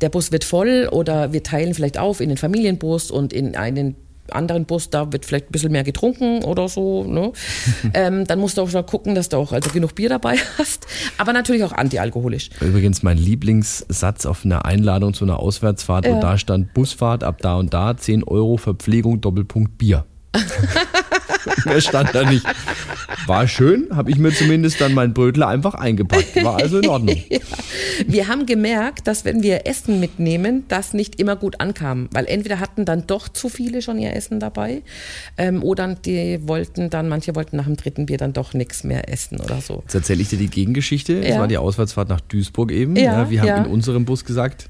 der Bus wird voll oder wir teilen vielleicht auf in den Familienbus und in einen anderen Bus, da wird vielleicht ein bisschen mehr getrunken oder so. Ne? ähm, dann musst du auch schon gucken, dass du auch also genug Bier dabei hast, aber natürlich auch antialkoholisch. Übrigens mein Lieblingssatz auf einer Einladung zu einer Auswärtsfahrt, ja. wo da stand Busfahrt ab da und da, 10 Euro Verpflegung, Doppelpunkt Bier. Mehr stand da nicht. War schön, habe ich mir zumindest dann mein Brötler einfach eingepackt. War also in Ordnung. ja. Wir haben gemerkt, dass wenn wir Essen mitnehmen, das nicht immer gut ankam. Weil entweder hatten dann doch zu viele schon ihr Essen dabei ähm, oder die wollten dann, manche wollten nach dem dritten Bier dann doch nichts mehr essen oder so. Jetzt erzähle ich dir die Gegengeschichte. Ja. Das war die Auswärtsfahrt nach Duisburg eben. Ja, ja wir haben ja. in unserem Bus gesagt,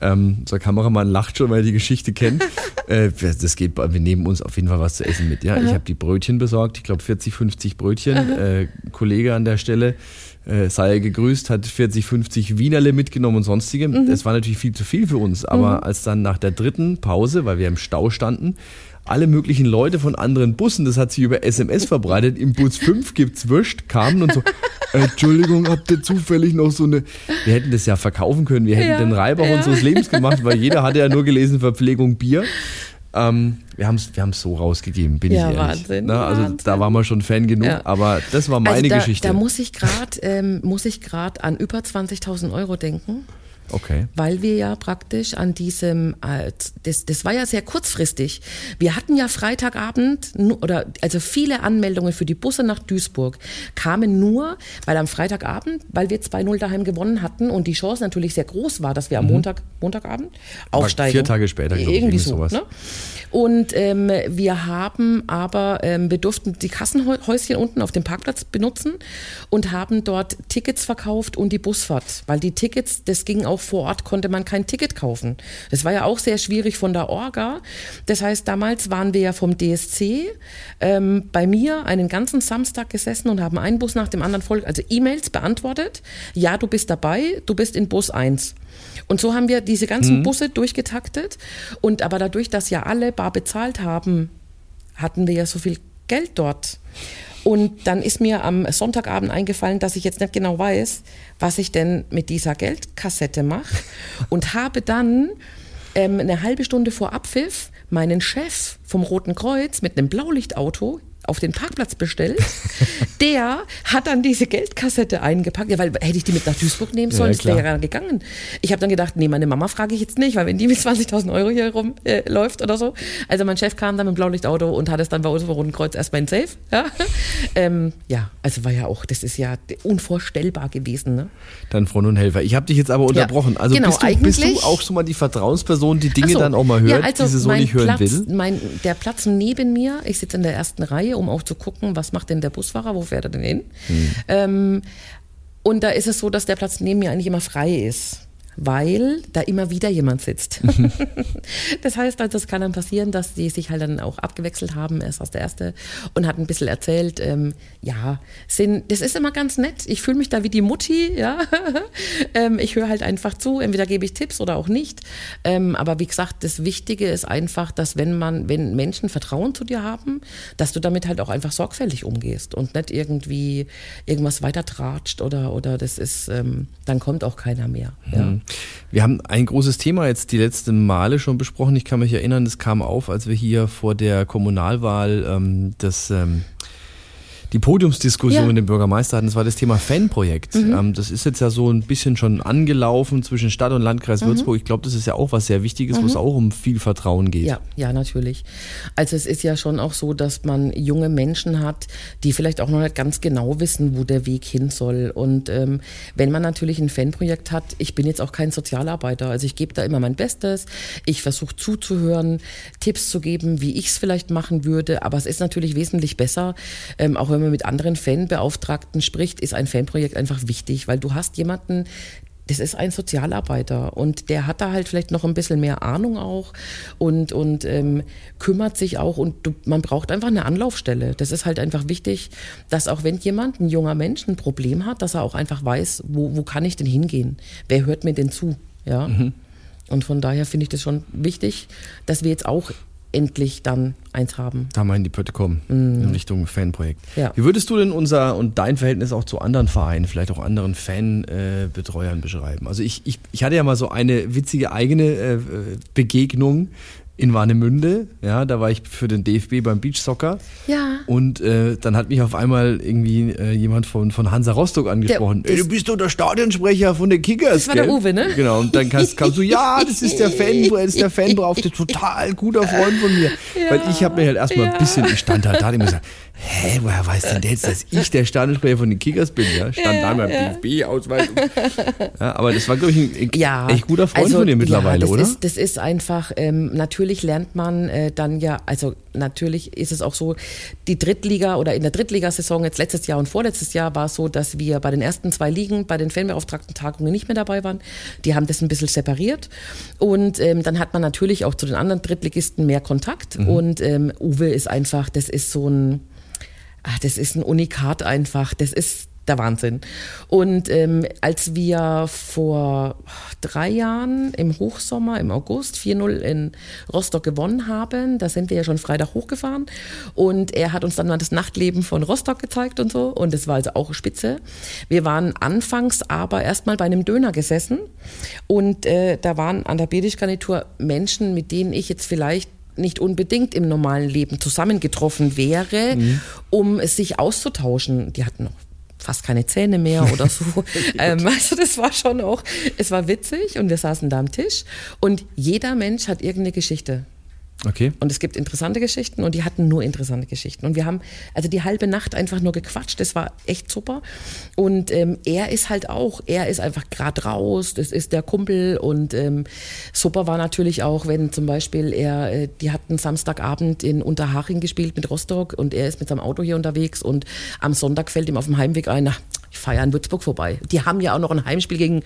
ähm, unser Kameramann lacht schon, weil er die Geschichte kennt. äh, das geht, wir nehmen uns auf jeden Fall was zu essen mit. Ja, Aha. ich habe die Brötchen besorgt, ich glaube 40, 50 Brötchen. Äh, Kollege an der Stelle äh, sei gegrüßt, hat 40, 50 Wienerle mitgenommen und sonstige. Mhm. Das war natürlich viel zu viel für uns. Aber mhm. als dann nach der dritten Pause, weil wir im Stau standen, alle möglichen Leute von anderen Bussen, das hat sich über SMS verbreitet, im Bus 5 gibt's Würst, kamen und so, Entschuldigung, habt ihr zufällig noch so eine, wir hätten das ja verkaufen können, wir hätten ja, den Reibach ja. unseres Lebens gemacht, weil jeder hatte ja nur gelesen, Verpflegung Bier. Ähm, wir haben es wir so rausgegeben, bin ja, ich ehrlich. Wahnsinn, Na, also Wahnsinn. da waren wir schon Fan genug, ja. aber das war meine also da, Geschichte. Da muss ich gerade ähm, muss ich gerade an über 20.000 Euro denken. Okay. Weil wir ja praktisch an diesem, äh, das, das war ja sehr kurzfristig. Wir hatten ja Freitagabend, oder also viele Anmeldungen für die Busse nach Duisburg kamen nur, weil am Freitagabend, weil wir 2-0 daheim gewonnen hatten und die Chance natürlich sehr groß war, dass wir am mhm. Montag, Montagabend aufsteigen. Vier Tage später, glaube ich, irgendwie so. Sowas. Ne? Und ähm, wir haben aber, ähm, wir durften die Kassenhäuschen unten auf dem Parkplatz benutzen und haben dort Tickets verkauft und die Busfahrt, weil die Tickets, das ging auch vor Ort, konnte man kein Ticket kaufen. Das war ja auch sehr schwierig von der Orga. Das heißt, damals waren wir ja vom DSC ähm, bei mir einen ganzen Samstag gesessen und haben einen Bus nach dem anderen voll, also E-Mails beantwortet. Ja, du bist dabei, du bist in Bus 1. Und so haben wir diese ganzen mhm. Busse durchgetaktet. Und aber dadurch, dass ja alle bar bezahlt haben, hatten wir ja so viel Geld dort. Und dann ist mir am Sonntagabend eingefallen, dass ich jetzt nicht genau weiß, was ich denn mit dieser Geldkassette mache. Und habe dann ähm, eine halbe Stunde vor Abpfiff meinen Chef vom Roten Kreuz mit einem Blaulichtauto auf den Parkplatz bestellt. Der hat dann diese Geldkassette eingepackt, ja, weil hätte ich die mit nach Duisburg nehmen sollen, ja, das wäre ja gegangen. Ich habe dann gedacht, nee, meine Mama frage ich jetzt nicht, weil wenn die mit 20.000 Euro hier rumläuft äh, oder so. Also mein Chef kam dann mit dem Blaulichtauto und hat es dann bei uns vor Rotenkreuz erstmal in Safe. Ja? Ähm, ja, also war ja auch, das ist ja unvorstellbar gewesen. Ne? Dann Frau Nunhelfer, ich habe dich jetzt aber unterbrochen. Also genau, bist, du, bist du auch schon mal die Vertrauensperson, die Dinge so, dann auch mal hört, also die sie so nicht hören Platz, will? Mein, der Platz neben mir, ich sitze in der ersten Reihe, um auch zu gucken, was macht denn der Busfahrer, wo fährt er denn hin. Hm. Ähm, und da ist es so, dass der Platz neben mir eigentlich immer frei ist weil da immer wieder jemand sitzt. das heißt also, es kann dann passieren, dass die sich halt dann auch abgewechselt haben, erst aus der erste und hat ein bisschen erzählt, ähm, ja, sind, das ist immer ganz nett. Ich fühle mich da wie die Mutti, ja. ähm, ich höre halt einfach zu, entweder gebe ich Tipps oder auch nicht. Ähm, aber wie gesagt, das Wichtige ist einfach, dass wenn man, wenn Menschen Vertrauen zu dir haben, dass du damit halt auch einfach sorgfältig umgehst und nicht irgendwie irgendwas weiter tratscht oder, oder das ist, ähm, dann kommt auch keiner mehr. Ja. Wir haben ein großes Thema jetzt die letzten Male schon besprochen. Ich kann mich erinnern, es kam auf, als wir hier vor der Kommunalwahl ähm, das, ähm, die Podiumsdiskussion Ja. mit dem Bürgermeister hatten, das war das Thema Fanprojekt. Mhm. Ähm, das ist jetzt ja so ein bisschen schon angelaufen zwischen Stadt und Landkreis Mhm. Würzburg. Ich glaube, das ist ja auch was sehr Wichtiges, wo es auch um viel Vertrauen geht. Ja, ja, natürlich. Also es ist ja schon auch so, dass man junge Menschen hat, die vielleicht auch noch nicht ganz genau wissen, wo der Weg hin soll. Und ähm, wenn man natürlich ein Fanprojekt hat, ich bin jetzt auch kein Sozialarbeiter, also ich gebe da immer mein Bestes. Ich versuche zuzuhören, Tipps zu geben, wie ich es vielleicht machen würde. Aber es ist natürlich wesentlich besser, ähm, auch wenn man mit anderen Fanbeauftragten spricht, ist ein Fanprojekt einfach wichtig, weil du hast jemanden, das ist ein Sozialarbeiter und der hat da halt vielleicht noch ein bisschen mehr Ahnung auch und, und ähm, kümmert sich auch und du, man braucht einfach eine Anlaufstelle. Das ist halt einfach wichtig, dass auch wenn jemand, ein junger Mensch, ein Problem hat, dass er auch einfach weiß, wo, wo kann ich denn hingehen? Wer hört mir denn zu? Ja. Und von daher finde ich das schon wichtig, dass wir jetzt auch endlich dann eins haben. Da mal in die Pötte kommen, in Richtung Fanprojekt. Mhm. Ja. Wie würdest du denn unser und dein Verhältnis auch zu anderen Vereinen, vielleicht auch anderen Fanbetreuern Betreuern beschreiben? Also ich, ich, ich hatte ja mal so eine witzige eigene äh, Begegnung in Warnemünde. Ja, da war ich für den DFB beim Beachsoccer. Ja. Und äh, dann hat mich auf einmal irgendwie äh, jemand von, von Hansa Rostock angesprochen. Der- Ey, du bist doch der Stadionsprecher von den Kickers. Das war der gell? Uwe, ne? Genau. Und dann kamst, kamst du, ja, das ist der Fan, das ist der Fanbeauftragte, total guter Freund von mir. Weil ich habe mir halt erstmal ein bisschen, ich stand halt da und gesagt, hä, woher weiß denn der jetzt, dass ich der Stadionsprecher von den Kickers bin? Ja, stand da beim DFB-Ausweis. Ja, aber das war, glaube ich, ein ja, echt guter Freund also, von dir mittlerweile, ja, oder? Ist, das ist einfach, ähm, natürlich lernt man äh, dann ja, also natürlich ist es auch so, die Drittliga oder in der Drittligasaison jetzt letztes Jahr und vorletztes Jahr war es so, dass wir bei den ersten zwei Ligen, bei den Fanbeauftragten Tagungen nicht mehr dabei waren. Die haben das ein bisschen separiert und ähm, dann hat man natürlich auch zu den anderen Drittligisten mehr Kontakt Mhm. und ähm, Uwe ist einfach, das ist so ein, ach, das ist ein Unikat einfach. Das ist der Wahnsinn. Und ähm, als wir vor drei Jahren im Hochsommer, im August, 4-0 in Rostock gewonnen haben, da sind wir ja schon Freitag hochgefahren und er hat uns dann mal das Nachtleben von Rostock gezeigt und so und das war also auch spitze. Wir waren anfangs aber erstmal bei einem Döner gesessen und äh, da waren an der Bedischgarnitur Menschen, mit denen ich jetzt vielleicht nicht unbedingt im normalen Leben zusammengetroffen wäre, um es sich auszutauschen. Die hatten noch fast keine Zähne mehr oder so. ähm, also das war schon auch, es war witzig und wir saßen da am Tisch und jeder Mensch hat irgendeine Geschichte. Okay. Und es gibt interessante Geschichten und die hatten nur interessante Geschichten. Und wir haben also die halbe Nacht einfach nur gequatscht. Das war echt super. Und ähm, er ist halt auch, er ist einfach gerade raus. Das ist der Kumpel. Und ähm, super war natürlich auch, wenn zum Beispiel er, äh, die hatten Samstagabend in Unterhaching gespielt mit Rostock und er ist mit seinem Auto hier unterwegs und am Sonntag fällt ihm auf dem Heimweg ein, na, ich fahre ja in Würzburg vorbei. Die haben ja auch noch ein Heimspiel gegen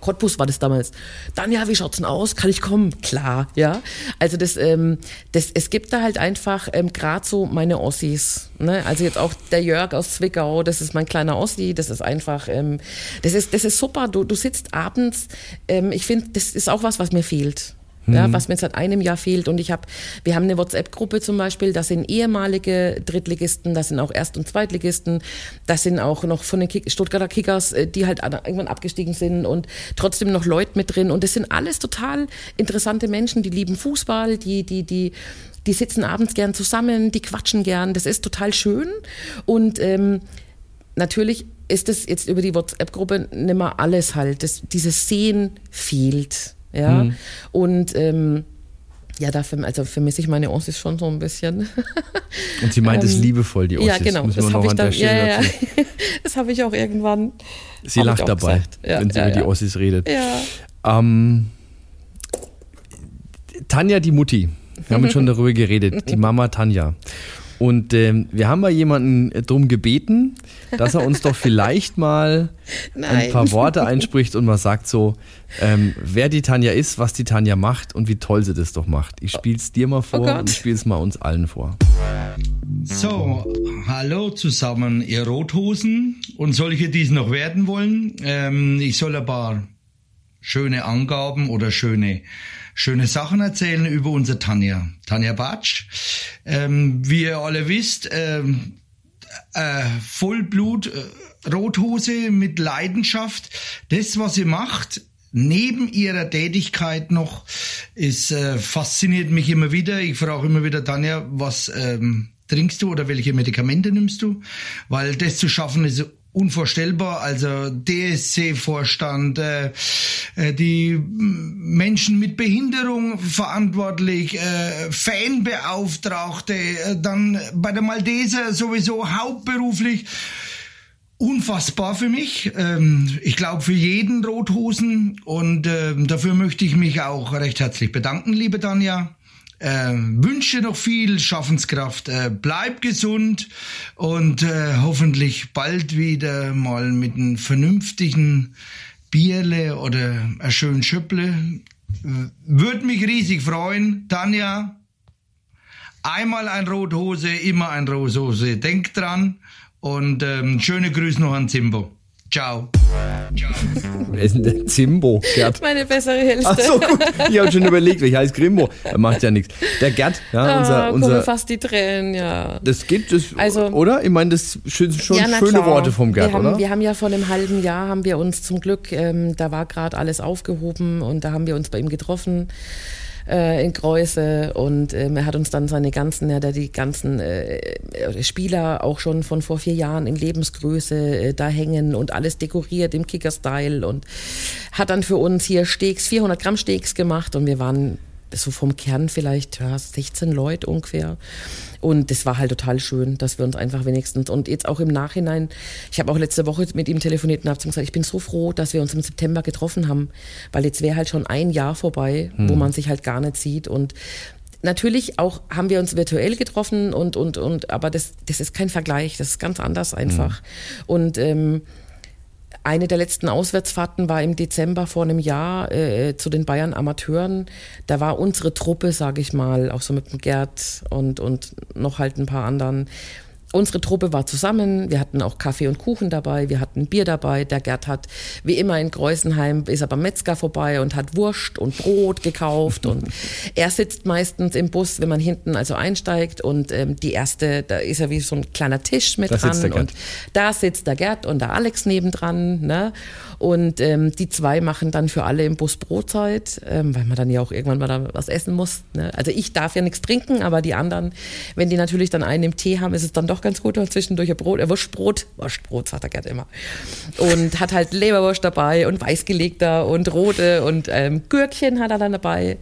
Cottbus war das damals. Dann ja, wie schaut's denn aus? Kann ich kommen? Klar, ja. Also das, ähm, das, es gibt da halt einfach ähm, gerade so meine Ossis. Ne? Also jetzt auch der Jörg aus Zwickau, das ist mein kleiner Ossi. Das ist einfach, ähm, das ist, das ist super. Du, du sitzt abends. Ähm, ich finde, das ist auch was, was mir fehlt. Ja, was mir seit einem Jahr fehlt. Und ich habe, wir haben eine WhatsApp-Gruppe zum Beispiel, das sind ehemalige Drittligisten, das sind auch Erst- und Zweitligisten, das sind auch noch von den Kick Stuttgarter Kickers, äh, die halt an- irgendwann abgestiegen sind und trotzdem noch Leute mit drin. Und das sind alles total interessante Menschen, die lieben Fußball, die, die, die, die sitzen abends gern zusammen, die quatschen gern. Das ist total schön. Und ähm, natürlich ist es jetzt über die WhatsApp-Gruppe nicht mehr alles halt. Das, dieses Sehen fehlt. Ja. Und ähm, ja, dafür, also vermisse ich meine Ossis schon so ein bisschen. Und sie meint es liebevoll, die Ossis. Ähm, ja, genau. Müssen Das habe ich dann. Ja, ja, das habe ich auch irgendwann. Sie lacht dabei. Ja, wenn sie über die. Ossis redet. Ähm, Tanja, die Mutti. Wir haben schon darüber geredet. Die Mama Tanja. Und ähm, wir haben mal jemanden äh, drum gebeten, dass er uns doch vielleicht mal ein paar Worte einspricht und mal sagt so, ähm, wer die Tanja ist, was die Tanja macht und wie toll sie das doch macht. Ich spiel's dir mal vor Oh und ich spiel's mal uns allen vor. So, hallo zusammen, ihr Rothosen und solche, die es noch werden wollen. Ähm, ich soll ein paar schöne Angaben oder schöne schöne Sachen erzählen über unsere Tanja, Tanja Batsch. Ähm, wie ihr alle wisst, ähm, äh, Vollblut äh, Rothose mit Leidenschaft. Das, was sie macht, neben ihrer Tätigkeit noch, ist äh, fasziniert mich immer wieder. Ich frage immer wieder Tanja, was ähm, trinkst du oder welche Medikamente nimmst du? Weil das zu schaffen ist unvorstellbar. Also DSC-Vorstand, äh, äh, die Menschen mit Behinderung verantwortlich, äh, Fanbeauftragte, äh, dann bei der Malteser sowieso hauptberuflich. Unfassbar für mich. Ähm, ich glaube für jeden Rothosen und äh, dafür möchte ich mich auch recht herzlich bedanken, liebe Tanja. Äh, wünsche noch viel Schaffenskraft. Äh, bleib gesund und äh, hoffentlich bald wieder mal mit einem vernünftigen Bierle oder ein schönen Schöpple. Würde mich riesig freuen. Tanja, einmal ein Rothose, immer ein Rothose. Denk dran und ähm, schöne Grüße noch an Zimbo. Ciao. Wer ist denn der Zimbo, Gerd? Meine bessere Hälfte. Ach so, gut. Ich habe schon überlegt, ich heiße Grimmo. Er macht ja nichts. Der Gerd, ja, unser, ah, unser kommen fast die Tränen, ja. das geht, das, Also- oder? Ich meine, das sind schon ja, schöne klar. Worte vom Gerd, wir haben, oder? Wir haben ja vor einem halben Jahr haben wir uns zum Glück, ähm, da war gerade alles aufgehoben und da haben wir uns bei ihm getroffen äh, in Greuße und ähm, er hat uns dann seine ganzen, ja, die ganzen äh, Spieler auch schon von vor vier Jahren in Lebensgröße äh, da hängen und alles dekoriert im Kicker-Style und hat dann für uns hier Steaks, 400 Gramm Steaks gemacht und wir waren so vom Kern vielleicht ja, 16 Leute ungefähr. Und das war halt total schön, dass wir uns einfach wenigstens und jetzt auch im Nachhinein, ich habe auch letzte Woche mit ihm telefoniert und habe gesagt, ich bin so froh, dass wir uns im September getroffen haben, weil jetzt wäre halt schon ein Jahr vorbei, wo man sich halt gar nicht sieht und Natürlich auch haben wir uns virtuell getroffen und und und, aber das das ist kein Vergleich, das ist ganz anders einfach. Und ähm, eine der letzten Auswärtsfahrten war im Dezember vor einem Jahr äh, zu den Bayern Amateuren. Da war unsere Truppe, sage ich mal, auch so mit dem Gerd und, und noch halt ein paar anderen. Unsere Truppe war zusammen, wir hatten auch Kaffee und Kuchen dabei, wir hatten Bier dabei. Der Gerd hat, wie immer in Kreuzenheim, ist er beim Metzger vorbei und hat Wurst und Brot gekauft. und er sitzt meistens im Bus, wenn man hinten also einsteigt. Und ähm, die erste, da ist er wie so ein kleiner Tisch mit Da dran. Und da sitzt der Gerd und der Alex nebendran. Ne? Und ähm, die zwei machen dann für alle im Bus Brotzeit, ähm, weil man dann ja auch irgendwann mal da was essen muss. Ne? Also ich darf ja nichts trinken, aber die anderen, wenn die natürlich dann einen im Tee haben, ist es dann doch ganz gut zwischendurch ein Brot, äh, Wurstbrot, Wurstbrot sagt der Gerd immer. Und hat halt Leberwurst dabei und weißgelegter und rote und ähm, Gürkchen hat er dann dabei.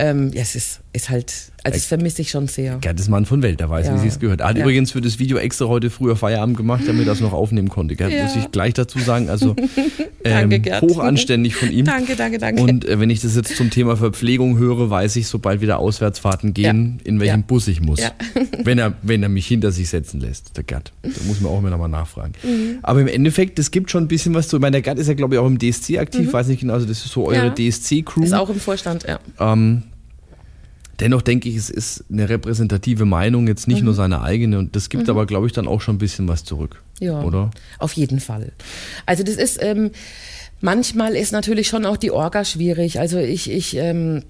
Ähm, ja, es ist, ist halt, also das vermisse ich schon sehr. Gerd ist Mann von Welt, der weiß, Ja. wie sie es gehört. Er hat Ja. übrigens für das Video extra heute früher Feierabend gemacht, damit er es noch aufnehmen konnte. Gerd, Ja. muss ich gleich dazu sagen. Also Danke, ähm, Gerd. hochanständig von ihm. Danke, danke, danke. Und äh, wenn ich das jetzt zum Thema Verpflegung höre, weiß ich, sobald wieder Auswärtsfahrten gehen, in welchem. Bus ich muss. Wenn, er, wenn er mich hinter sich setzen lässt, der Gerd. Da muss man auch immer nochmal nachfragen. Mhm. Aber im Endeffekt, es gibt schon ein bisschen was zu. Ich meine, der Gerd ist ja, glaube ich, auch im DSC aktiv. Weiß nicht genau, also das ist so eure Mhm. DSC-Crew. Ist auch im Vorstand, ja. Ähm, dennoch denke ich, es ist eine repräsentative Meinung, jetzt nicht nur seine eigene. Und das gibt aber, glaube ich, dann auch schon ein bisschen was zurück. Ja, Oder? auf jeden Fall. Also das ist, ähm, manchmal ist natürlich schon auch die Orga schwierig. Also ich, ich, ähm,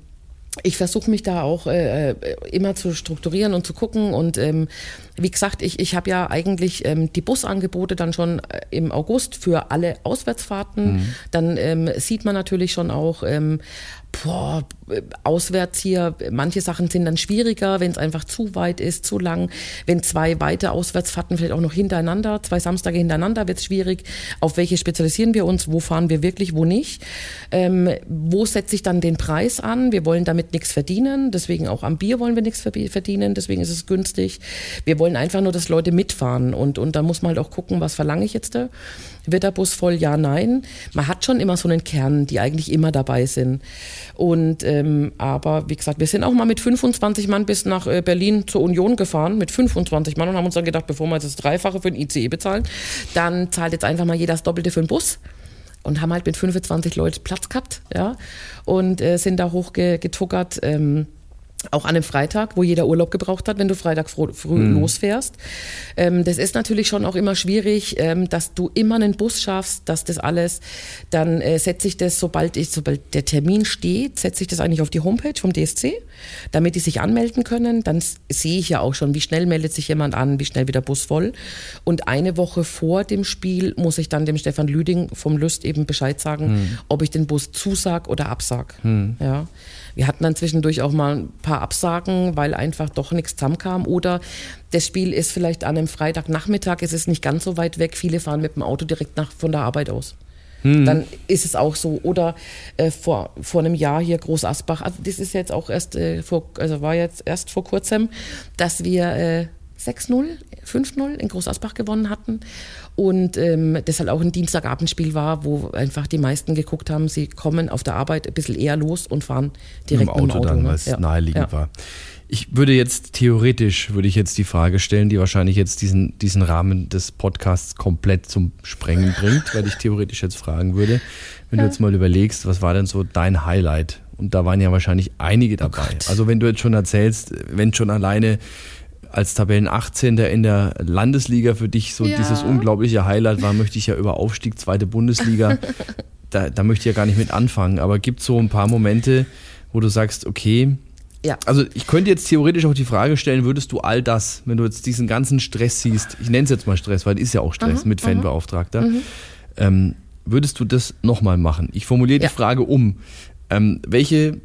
ich versuche mich da auch äh, äh, immer zu strukturieren und zu gucken. Und ähm, wie gesagt, ich, ich habe ja eigentlich ähm, die Busangebote dann schon äh, im August für alle Auswärtsfahrten. Dann ähm, sieht man natürlich schon auch, ähm, boah, auswärts hier, manche Sachen sind dann schwieriger, wenn es einfach zu weit ist, zu lang. Wenn zwei weite Auswärtsfahrten vielleicht auch noch hintereinander, zwei Samstage hintereinander, wird es schwierig. Auf welche spezialisieren wir uns? Wo fahren wir wirklich, wo nicht? Ähm, wo setze ich dann den Preis an? Wir wollen damit nichts verdienen, deswegen auch am Bier wollen wir nichts verdienen, deswegen ist es günstig. Wir wollen einfach nur, dass Leute mitfahren und, und da muss man halt auch gucken, was verlange ich jetzt da? Wird der Bus voll? Ja, nein. Man hat schon immer so einen Kern, die eigentlich immer dabei sind. Und ähm, aber wie gesagt, wir sind auch mal mit 25 Mann bis nach äh, Berlin zur Union gefahren, mit 25 Mann und haben uns dann gedacht, bevor wir jetzt das Dreifache für den ICE bezahlen, dann zahlt jetzt einfach mal jeder das Doppelte für den Bus. Und haben halt mit 25 Leuten Platz gehabt, ja. Und äh, sind da hochgetuckert. Ähm, auch an einem Freitag, wo jeder Urlaub gebraucht hat, wenn du Freitag früh losfährst. Ähm, das ist natürlich schon auch immer schwierig, ähm, dass du immer einen Bus schaffst, dass das alles, dann äh, setze ich das, sobald ich, sobald der Termin steht, setze ich das eigentlich auf die Homepage vom DSC, damit die sich anmelden können. Dann sehe ich ja auch schon, wie schnell meldet sich jemand an, wie schnell wird der Bus voll. Und eine Woche vor dem Spiel muss ich dann dem Stefan Lüding vom Lüst eben Bescheid sagen, ob ich den Bus zusag oder absag. Ja. Wir hatten dann zwischendurch auch mal ein paar Absagen, weil einfach doch nichts zusammenkam. Oder das Spiel ist vielleicht an einem Freitagnachmittag, es ist nicht ganz so weit weg. Viele fahren mit dem Auto direkt nach, von der Arbeit aus. Hm. Dann ist es auch so. Oder äh, vor, vor einem Jahr hier Groß Asbach, also das ist jetzt auch erst äh, vor, also war jetzt erst vor kurzem, dass wir äh, 6-0, 5-0 in Groß Asbach gewonnen hatten. Und ähm, das halt auch ein Dienstagabendspiel war, wo einfach die meisten geguckt haben, sie kommen auf der Arbeit ein bisschen eher los und fahren direkt mit dem Auto, Auto dann, ne? weil es ja. naheliegend ja. war. Ich würde jetzt theoretisch, würde ich jetzt die Frage stellen, die wahrscheinlich jetzt diesen, diesen Rahmen des Podcasts komplett zum Sprengen bringt, weil ich theoretisch jetzt fragen würde, wenn ja. du jetzt mal überlegst, was war denn so dein Highlight? Und da waren ja wahrscheinlich einige oh dabei. Oh also wenn du jetzt schon erzählst, wenn schon alleine als Tabellen 18. in der Landesliga für dich so ja. dieses unglaubliche Highlight war, möchte ich ja über Aufstieg, zweite Bundesliga, da, da möchte ich ja gar nicht mit anfangen. Aber gibt es so ein paar Momente, wo du sagst, okay, ja. Also ich könnte jetzt theoretisch auch die Frage stellen, würdest du all das, wenn du jetzt diesen ganzen Stress siehst, ich nenne es jetzt mal Stress, weil es ist ja auch Stress mhm, mit Fanbeauftragter, mhm. ähm, würdest du das nochmal machen? Ich formuliere ja. die Frage um. Ähm, welche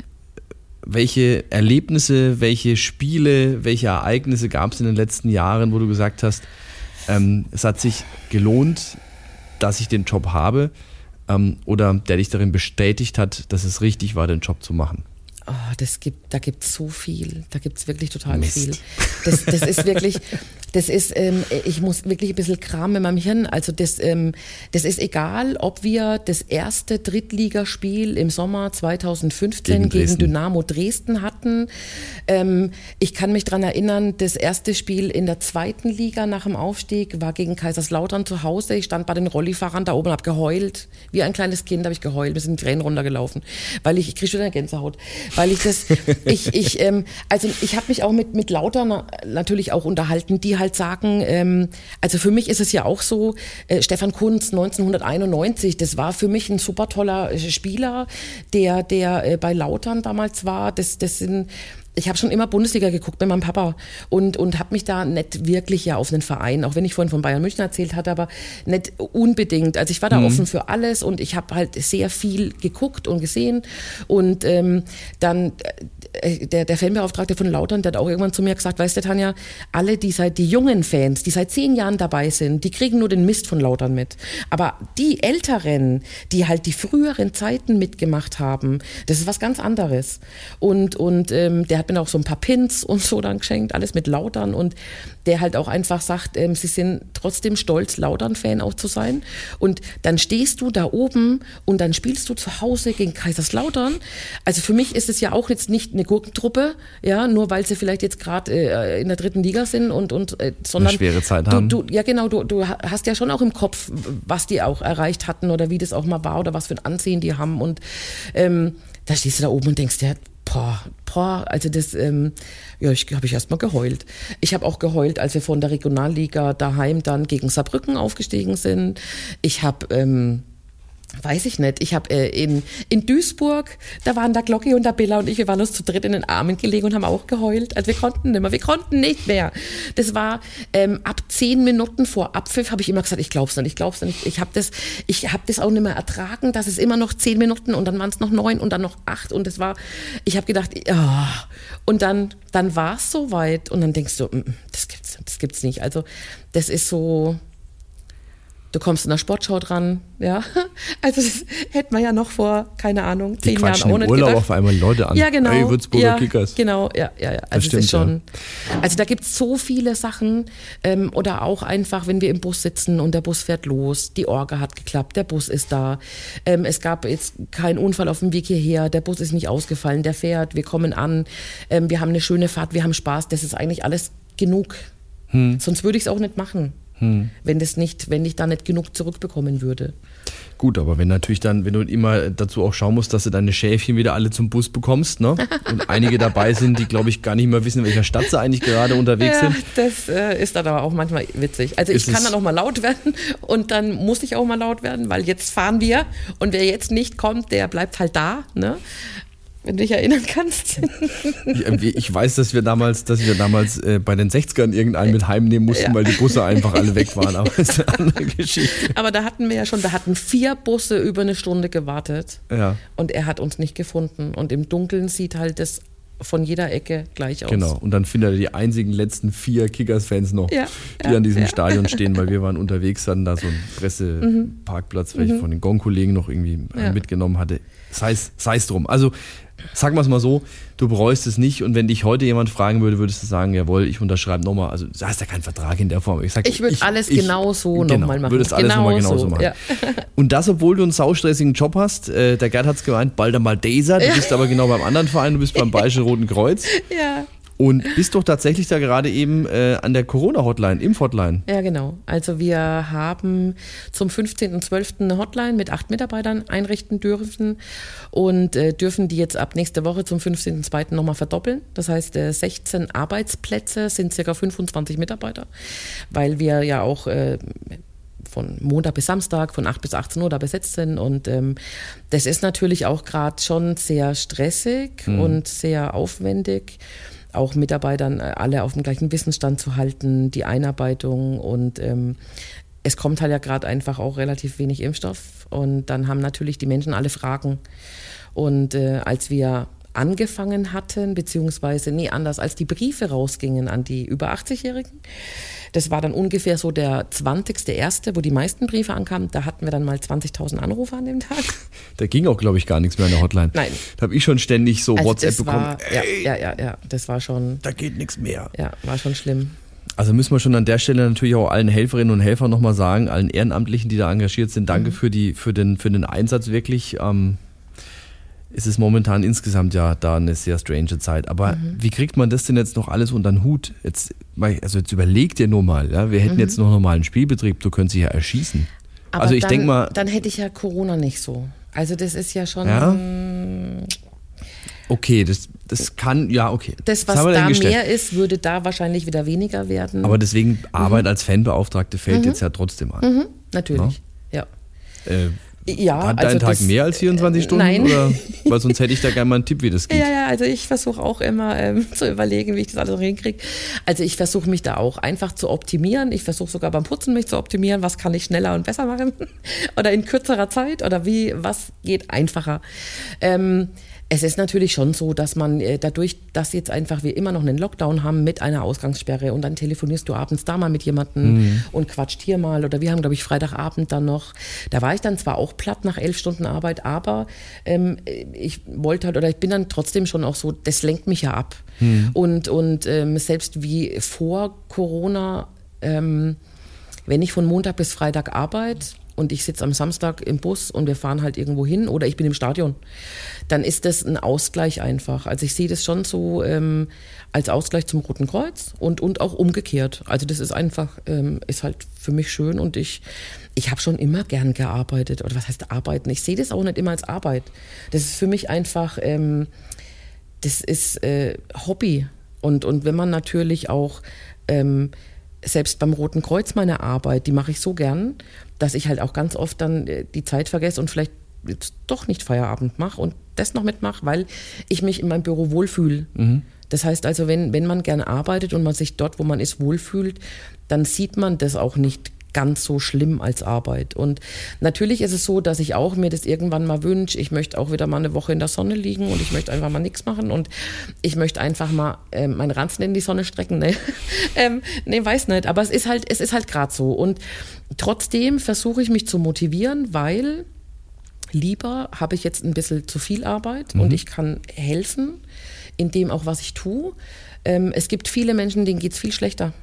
welche Erlebnisse, welche Spiele, welche Ereignisse gab es in den letzten Jahren, wo du gesagt hast, ähm, es hat sich gelohnt, dass ich den Job habe ähm, oder der dich darin bestätigt hat, dass es richtig war, den Job zu machen? Oh, das gibt, da gibt es so viel. Da gibt es wirklich total Mist. viel. Das, das ist wirklich, das ist, ähm, ich muss wirklich ein bisschen Kram in meinem Hirn. Also das, ähm, das ist egal, ob wir das erste Drittligaspiel im Sommer 2015 gegen, gegen Dynamo Dresden hatten. Ähm, ich kann mich daran erinnern, das erste Spiel in der zweiten Liga nach dem Aufstieg war gegen Kaiserslautern zu Hause. Ich stand bei den Rollifahrern da oben und habe geheult. Wie ein kleines Kind habe ich geheult. Wir sind Tränen runtergelaufen, weil ich, ich kriege schon eine Gänsehaut weil ich das, ich, ich, ähm, also ich habe mich auch mit, mit Lauter natürlich auch unterhalten, die halt sagen, ähm, also für mich ist es ja auch so, äh, Stefan Kunz 1991, das war für mich ein super toller äh, Spieler, der, der äh, bei Lautern damals war, das, das sind, ich habe schon immer Bundesliga geguckt mit meinem Papa und, und habe mich da nicht wirklich ja auf einen Verein, auch wenn ich vorhin von Bayern München erzählt hatte, aber nicht unbedingt. Also ich war da mhm. offen für alles und ich habe halt sehr viel geguckt und gesehen und ähm, dann äh, der, der Fanbeauftragte von Lautern, der hat auch irgendwann zu mir gesagt, weißt du Tanja, alle die seit, die jungen Fans, die seit zehn Jahren dabei sind, die kriegen nur den Mist von Lautern mit. Aber die Älteren, die halt die früheren Zeiten mitgemacht haben, das ist was ganz anderes. Und, und ähm, der hat mir auch so ein paar Pins und so dann geschenkt, alles mit Lautern und der halt auch einfach sagt, ähm, sie sind trotzdem stolz, Lautern-Fan auch zu sein. Und dann stehst du da oben und dann spielst du zu Hause gegen Kaiserslautern. Also für mich ist es ja auch jetzt nicht eine Gurkentruppe, ja, nur weil sie vielleicht jetzt gerade äh, in der dritten Liga sind und, und äh, sondern eine schwere Zeit du, haben. Du, ja, genau, du, du hast ja schon auch im Kopf, was die auch erreicht hatten oder wie das auch mal war oder was für ein Ansehen die haben. Und ähm, da stehst du da oben und denkst, ja, boah, boah, also das, ähm, ja, ich habe ich erstmal geheult. Ich habe auch geheult, als wir von der Regionalliga daheim dann gegen Saarbrücken aufgestiegen sind. Ich habe ähm, Weiß ich nicht. Ich habe äh, in, in Duisburg, da waren da Glocki und der Billa und ich, wir waren uns zu dritt in den Armen gelegen und haben auch geheult. Also wir konnten nicht mehr, wir konnten nicht mehr. Das war ähm, ab zehn Minuten vor Abpfiff habe ich immer gesagt, ich glaub's nicht, ich glaub's nicht. Ich habe das, ich das auch nicht mehr ertragen, dass es immer noch zehn Minuten und dann waren es noch neun und dann noch acht und es war, ich habe gedacht, oh. und dann, dann war es soweit und dann denkst du, mm, mm, das gibt's, das gibt's nicht. Also das ist so, du kommst in der Sportschau dran, ja. Also das hätte man ja noch vor, keine Ahnung, zehn Jahren ohne Urlaub gedacht. auf einmal Leute an. Ja, genau. Hey, Würzburger ja, Kickers. Genau, ja, ja, ja. Also stimmt, ist schon. Ja. Also da gibt es so viele Sachen. Ähm, oder auch einfach, wenn wir im Bus sitzen und der Bus fährt los, die Orga hat geklappt, der Bus ist da. Ähm, es gab jetzt keinen Unfall auf dem Weg hierher, der Bus ist nicht ausgefallen, der fährt, wir kommen an, ähm, wir haben eine schöne Fahrt, wir haben Spaß, das ist eigentlich alles genug. Hm. Sonst würde ich es auch nicht machen hm. wenn das nicht, wenn ich da nicht genug zurückbekommen würde. Gut, aber wenn natürlich dann, wenn du immer dazu auch schauen musst, dass du deine Schäfchen wieder alle zum Bus bekommst, ne? Und einige dabei sind, die glaube ich gar nicht mehr wissen, in welcher Stadt sie eigentlich gerade unterwegs ja, sind. Das äh, ist dann aber auch manchmal witzig. Also ich ist kann dann auch mal laut werden und dann muss ich auch mal laut werden, weil jetzt fahren wir und wer jetzt nicht kommt, der bleibt halt da, ne? Wenn du dich erinnern kannst. Ich, äh, ich, weiß, dass wir damals, dass wir damals äh, bei den 60ern irgendeinen mit heimnehmen mussten, ja. weil die Busse einfach alle weg waren. Aber das ist eine andere Geschichte. Aber da hatten wir ja schon, da hatten vier Busse über eine Stunde gewartet. Ja. Und er hat uns nicht gefunden. Und im Dunkeln sieht halt das von jeder Ecke gleich aus. Genau, und dann findet er die einzigen letzten vier Kickers-Fans noch, ja, die ja, an diesem ja. Stadion stehen, weil wir waren unterwegs, hatten da so einen Presseparkplatz, weil ich von den Gong-Kollegen noch irgendwie Ja. mitgenommen hatte. Sei es drum. Also, sagen wir es mal so, du bereust es nicht und wenn dich heute jemand fragen würde, würdest du sagen, jawohl, ich unterschreibe nochmal. Also, du hast ja keinen Vertrag in der Form. Ich, sag, Ich würde alles ich- genau so genau, nochmal machen. Würdest alles nochmal Genau genauso so, machen. ja. Und das, obwohl du einen saustressigen Job hast. Äh, der Gerd hat es gemeint, bald einmal Daser. Du bist aber genau beim anderen Verein, du bist beim Bayerischen Roten Kreuz. Ja. Und bist doch tatsächlich da gerade eben äh, an der Corona-Hotline, Impf-Hotline. Ja, genau. Also wir haben zum 15.12. eine Hotline mit acht Mitarbeitern einrichten dürfen und äh, dürfen die jetzt ab nächste Woche zum 15.02. nochmal verdoppeln. Das heißt, äh, 16 Arbeitsplätze sind circa 25 Mitarbeiter, weil wir ja auch äh, von Montag bis Samstag, von 8 bis 18 Uhr da besetzt sind. Und ähm, das ist natürlich auch gerade schon sehr stressig und sehr aufwendig, auch Mitarbeitern äh, alle auf dem gleichen Wissensstand zu halten, die Einarbeitung und ähm, es kommt halt ja gerade einfach auch relativ wenig Impfstoff und dann haben natürlich die Menschen alle Fragen. Und äh, als wir angefangen hatten, beziehungsweise, nee, anders, als die Briefe rausgingen an die über 80-Jährigen, das war dann ungefähr so der 20.01., wo die meisten Briefe ankamen, da hatten wir dann mal 20.000 Anrufe an dem Tag. Da ging auch, glaube ich, gar nichts mehr an der Hotline. Nein. Da habe ich schon ständig so Also WhatsApp bekommen. War, ja, ja, ja, ja, das war schon, Da geht nichts mehr. ja, war schon schlimm. Also müssen wir schon an der Stelle natürlich auch allen Helferinnen und Helfern nochmal sagen, allen Ehrenamtlichen, die da engagiert sind, danke Mhm. für, die, für, den, für den Einsatz wirklich. Ähm, es ist momentan insgesamt ja da eine sehr strange Zeit. Aber Mhm. wie kriegt man das denn jetzt noch alles unter den Hut? Jetzt, also jetzt überleg dir nur mal, ja, wir Mhm. hätten jetzt noch normalen Spielbetrieb, du könntest dich ja erschießen. Aber also ich dann, denke mal, Dann hätte ich ja Corona nicht so. Also das ist ja schon Ja? okay, das, das kann, ja, okay. das, was wir da mehr ist, würde da wahrscheinlich wieder weniger werden. Aber deswegen Arbeit als Fanbeauftragte fällt jetzt ja trotzdem an. Mhm, natürlich. Ja. Äh, Ja, Hat also dein Tag das- mehr als 24 äh, Stunden? nein. Oder? Weil sonst hätte ich da gerne mal einen Tipp, wie das geht. Ja, ja, also ich versuche auch immer ähm, zu überlegen, wie ich das alles hinkriege. Also ich versuche mich da auch einfach zu optimieren. Ich versuche sogar beim Putzen mich zu optimieren. Was kann ich schneller und besser machen? oder in kürzerer Zeit? Oder wie, was geht einfacher? Ähm, es ist natürlich schon so, dass man äh, dadurch, dass jetzt einfach wir immer noch einen Lockdown haben mit einer Ausgangssperre und dann telefonierst du abends da mal mit jemandem und quatscht hier mal oder wir haben, glaube ich, Freitagabend dann noch. Da war ich dann zwar auch platt nach elf Stunden Arbeit, aber ähm, ich wollte halt oder ich bin dann trotzdem schon auch so, das lenkt mich ja ab. Und, und ähm, selbst wie vor Corona, ähm, wenn ich von Montag bis Freitag arbeite und ich sitze am Samstag im Bus und wir fahren halt irgendwo hin oder ich bin im Stadion, dann ist das ein Ausgleich einfach. Also ich sehe das schon so ähm, als Ausgleich zum Roten Kreuz und, und auch umgekehrt. Also das ist einfach, ähm, ist halt für mich schön und ich, ich habe schon immer gern gearbeitet. Oder was heißt arbeiten? Ich sehe das auch nicht immer als Arbeit. Das ist für mich einfach, ähm, das ist äh, Hobby. Und, und wenn man natürlich auch ähm, selbst beim Roten Kreuz meine Arbeit, die mache ich so gern, dass ich halt auch ganz oft dann äh, die Zeit vergesse und vielleicht jetzt doch nicht Feierabend mache und das noch mitmache, weil ich mich in meinem Büro wohlfühle. Das heißt also, wenn, wenn man gerne arbeitet und man sich dort, wo man ist, wohlfühlt, dann sieht man das auch nicht ganz so schlimm als Arbeit. Und natürlich ist es so, dass ich auch mir das irgendwann mal wünsche, ich möchte auch wieder mal eine Woche in der Sonne liegen und ich möchte einfach mal nichts machen und ich möchte einfach mal ähm, meinen Ranzen in die Sonne strecken. Ne? ähm, nee, weiß nicht. Aber es ist halt, es ist halt gerade so. Und trotzdem versuche ich mich zu motivieren, weil lieber habe ich jetzt ein bisschen zu viel Arbeit und ich kann helfen in dem auch, was ich tue. Ähm, es gibt viele Menschen, denen geht es viel schlechter.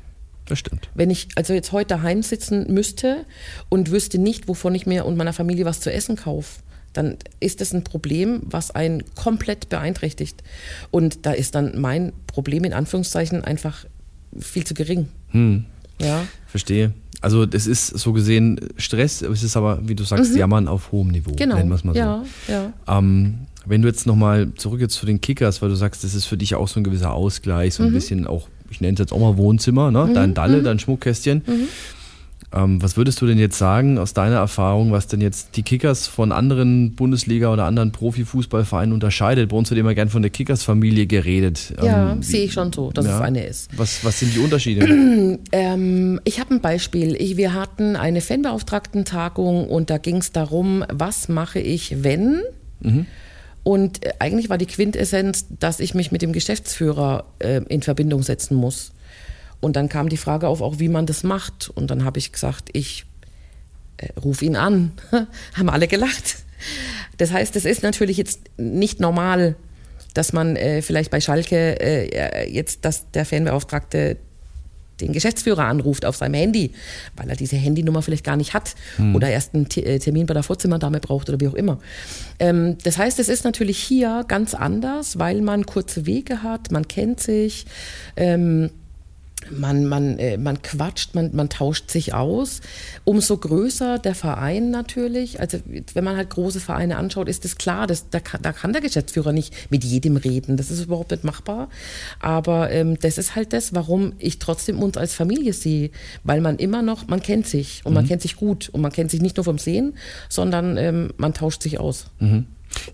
Das stimmt. Wenn ich also jetzt heute daheim sitzen müsste und wüsste nicht, wovon ich mir und meiner Familie was zu essen kaufe, dann ist das ein Problem, was einen komplett beeinträchtigt. Und da ist dann mein Problem in Anführungszeichen einfach viel zu gering. Ja. Verstehe. Also das ist so gesehen Stress, es ist aber, wie du sagst, Jammern auf hohem Niveau, Mhm. Genau. nennen wir es mal so. Ja, ja. Ähm, wenn du jetzt nochmal zurück jetzt zu den Kickers, weil du sagst, das ist für dich auch so ein gewisser Ausgleich, Mhm. so ein bisschen auch, ich nenne es jetzt auch mal Wohnzimmer, ne? dein Dalle, dein Schmuckkästchen. Mhm. Ähm, was würdest du denn jetzt sagen aus deiner Erfahrung, was denn jetzt die Kickers von anderen Bundesliga oder anderen Profifußballvereinen unterscheidet? Bei uns wird immer gern von der Kickers-Familie geredet. Ja, Ähm, sehe ich schon so, dass ja. es eine ist. Was, was sind die Unterschiede? Ähm, ich habe ein Beispiel. Ich, wir hatten eine Fanbeauftragten-Tagung und da ging es darum, was mache ich, wenn? Und äh, eigentlich war die Quintessenz, dass ich mich mit dem Geschäftsführer äh, in Verbindung setzen muss. Und dann kam die Frage auf, auch wie man das macht. Und dann habe ich gesagt, ich äh, ruf ihn an. Haben alle gelacht. Das heißt, es ist natürlich jetzt nicht normal, dass man äh, vielleicht bei Schalke äh, jetzt, dass der Fanbeauftragte den Geschäftsführer anruft auf seinem Handy, weil er diese Handynummer vielleicht gar nicht hat oder erst einen T- äh, Termin bei der Vorzimmerdame braucht oder wie auch immer. Ähm, das heißt, es ist natürlich hier ganz anders, weil man kurze Wege hat, man kennt sich. Ähm, man, man, äh, man quatscht, man, man tauscht sich aus. Umso größer der Verein natürlich, also wenn man halt große Vereine anschaut, ist es klar, dass, da, kann, da kann der Geschäftsführer nicht mit jedem reden. Das ist überhaupt nicht machbar. Aber ähm, das ist halt das, warum ich trotzdem uns als Familie sehe. Weil man immer noch, man kennt sich und man kennt sich gut. Und man kennt sich nicht nur vom Sehen, sondern ähm, man tauscht sich aus.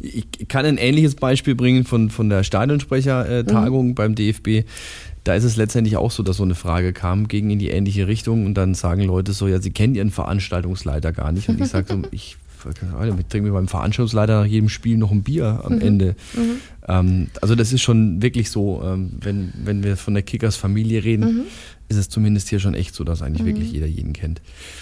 Ich kann ein ähnliches Beispiel bringen von, von der Stadionsprecher-Tagung beim DFB. Da ist es letztendlich auch so, dass so eine Frage kam, ging in die ähnliche Richtung und dann sagen Leute so, ja, sie kennen ihren Veranstaltungsleiter gar nicht. Und ich sage so, ich ich trinke mir beim Veranstaltungsleiter nach jedem Spiel noch ein Bier am Ende. Ähm, also das ist schon wirklich so, ähm, wenn, wenn wir von der Kickers-Familie reden, ist es zumindest hier schon echt so, dass eigentlich wirklich jeder jeden kennt.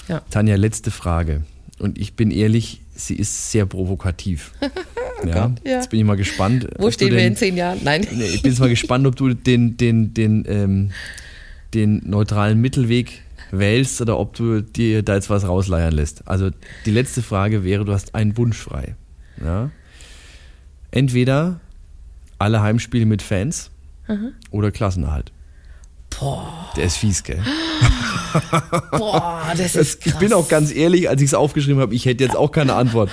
Ja. Tanja, letzte Frage. Und ich bin ehrlich, sie ist sehr provokativ. ja, Gott, ja. Jetzt bin ich mal gespannt. Wo stehen du wir in zehn Jahren? Nein. Nee, Ich bin jetzt mal gespannt, ob du den, den, den, ähm, den neutralen Mittelweg wählst oder ob du dir da jetzt was rausleiern lässt. Also die letzte Frage wäre, du hast einen Wunsch frei. Ja? Entweder alle Heimspiele mit Fans oder Klassenerhalt. Boah, Der ist fies, gell? boah, das ist krass. Ich bin auch ganz ehrlich, als ich es aufgeschrieben habe, ich hätte jetzt auch keine Antwort.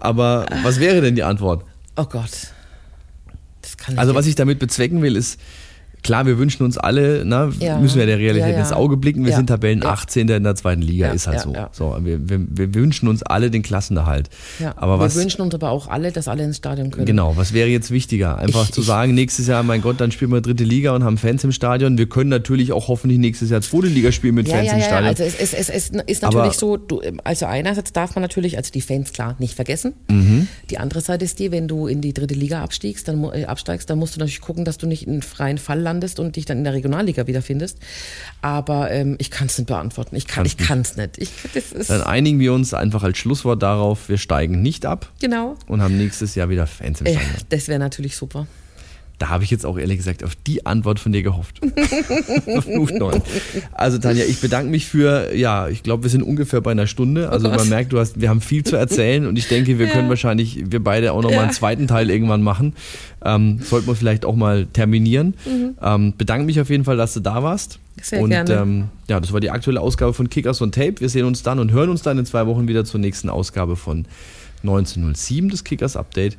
Aber was wäre denn die Antwort? Oh Gott. Das kann ich Also was ich damit bezwecken will, ist, klar, wir wünschen uns alle, ne, Ja. müssen wir der Realität Ja, ins Auge blicken, wir sind Tabellen Ja. 18. in der zweiten Liga, ist halt so. so wir, wir, wir wünschen uns alle den Klassenerhalt. Aber wir was, wünschen uns aber auch alle, dass alle ins Stadion können. genau, was wäre jetzt wichtiger? Einfach Ich- zu ich- sagen, nächstes Jahr, mein Gott, dann spielen wir dritte Liga und haben Fans im Stadion. Wir können natürlich auch hoffentlich nächstes Jahr zweite Liga spielen mit Fans im ja, Stadion. also es, es, es, es ist Aber- natürlich so, du, also einerseits darf man natürlich, also die Fans klar, nicht vergessen. Mhm. Die andere Seite ist die, wenn du in die dritte Liga abstiegst, dann, äh, absteigst, dann musst du natürlich gucken, dass du nicht in einen freien Fall landest und dich dann in der Regionalliga wiederfindest. Aber ähm, ich kann es nicht beantworten. Ich kann ich kann's nicht. Ich, das ist, dann einigen wir uns einfach als Schlusswort darauf, wir steigen nicht ab genau. und haben nächstes Jahr wieder Fans im Äh, Stadion. das wäre natürlich super. Da habe ich jetzt auch ehrlich gesagt auf die Antwort von dir gehofft. Also Tanja, ich bedanke mich für, ja, ich glaube, wir sind ungefähr bei einer Stunde. Also Oh man merkt, du hast, wir haben viel zu erzählen und ich denke, wir Ja. können wahrscheinlich, wir beide auch noch mal Ja. einen zweiten Teil irgendwann machen. Ähm, sollten wir vielleicht auch mal terminieren. Ähm, bedanke mich auf jeden Fall, dass du da warst. Mhm. Sehr und gerne. Ähm, ja, das war die aktuelle Ausgabe von Kickers und Tape. Wir sehen uns dann und hören uns dann in zwei Wochen wieder zur nächsten Ausgabe von 1907 des Kickers Update.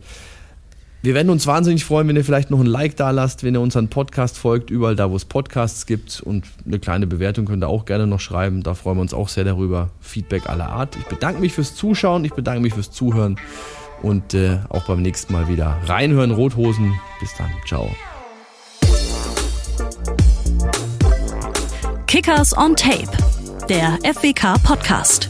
Wir werden uns wahnsinnig freuen, wenn ihr vielleicht noch ein Like da lasst, wenn ihr unseren Podcast folgt, überall da, wo es Podcasts gibt. Und eine kleine Bewertung könnt ihr auch gerne noch schreiben. Da freuen wir uns auch sehr darüber. Feedback aller Art. Ich bedanke mich fürs Zuschauen, ich bedanke mich fürs Zuhören und äh, auch beim nächsten Mal wieder reinhören, Rothosen. Bis dann, ciao. Kickers on Tape, der FWK Podcast.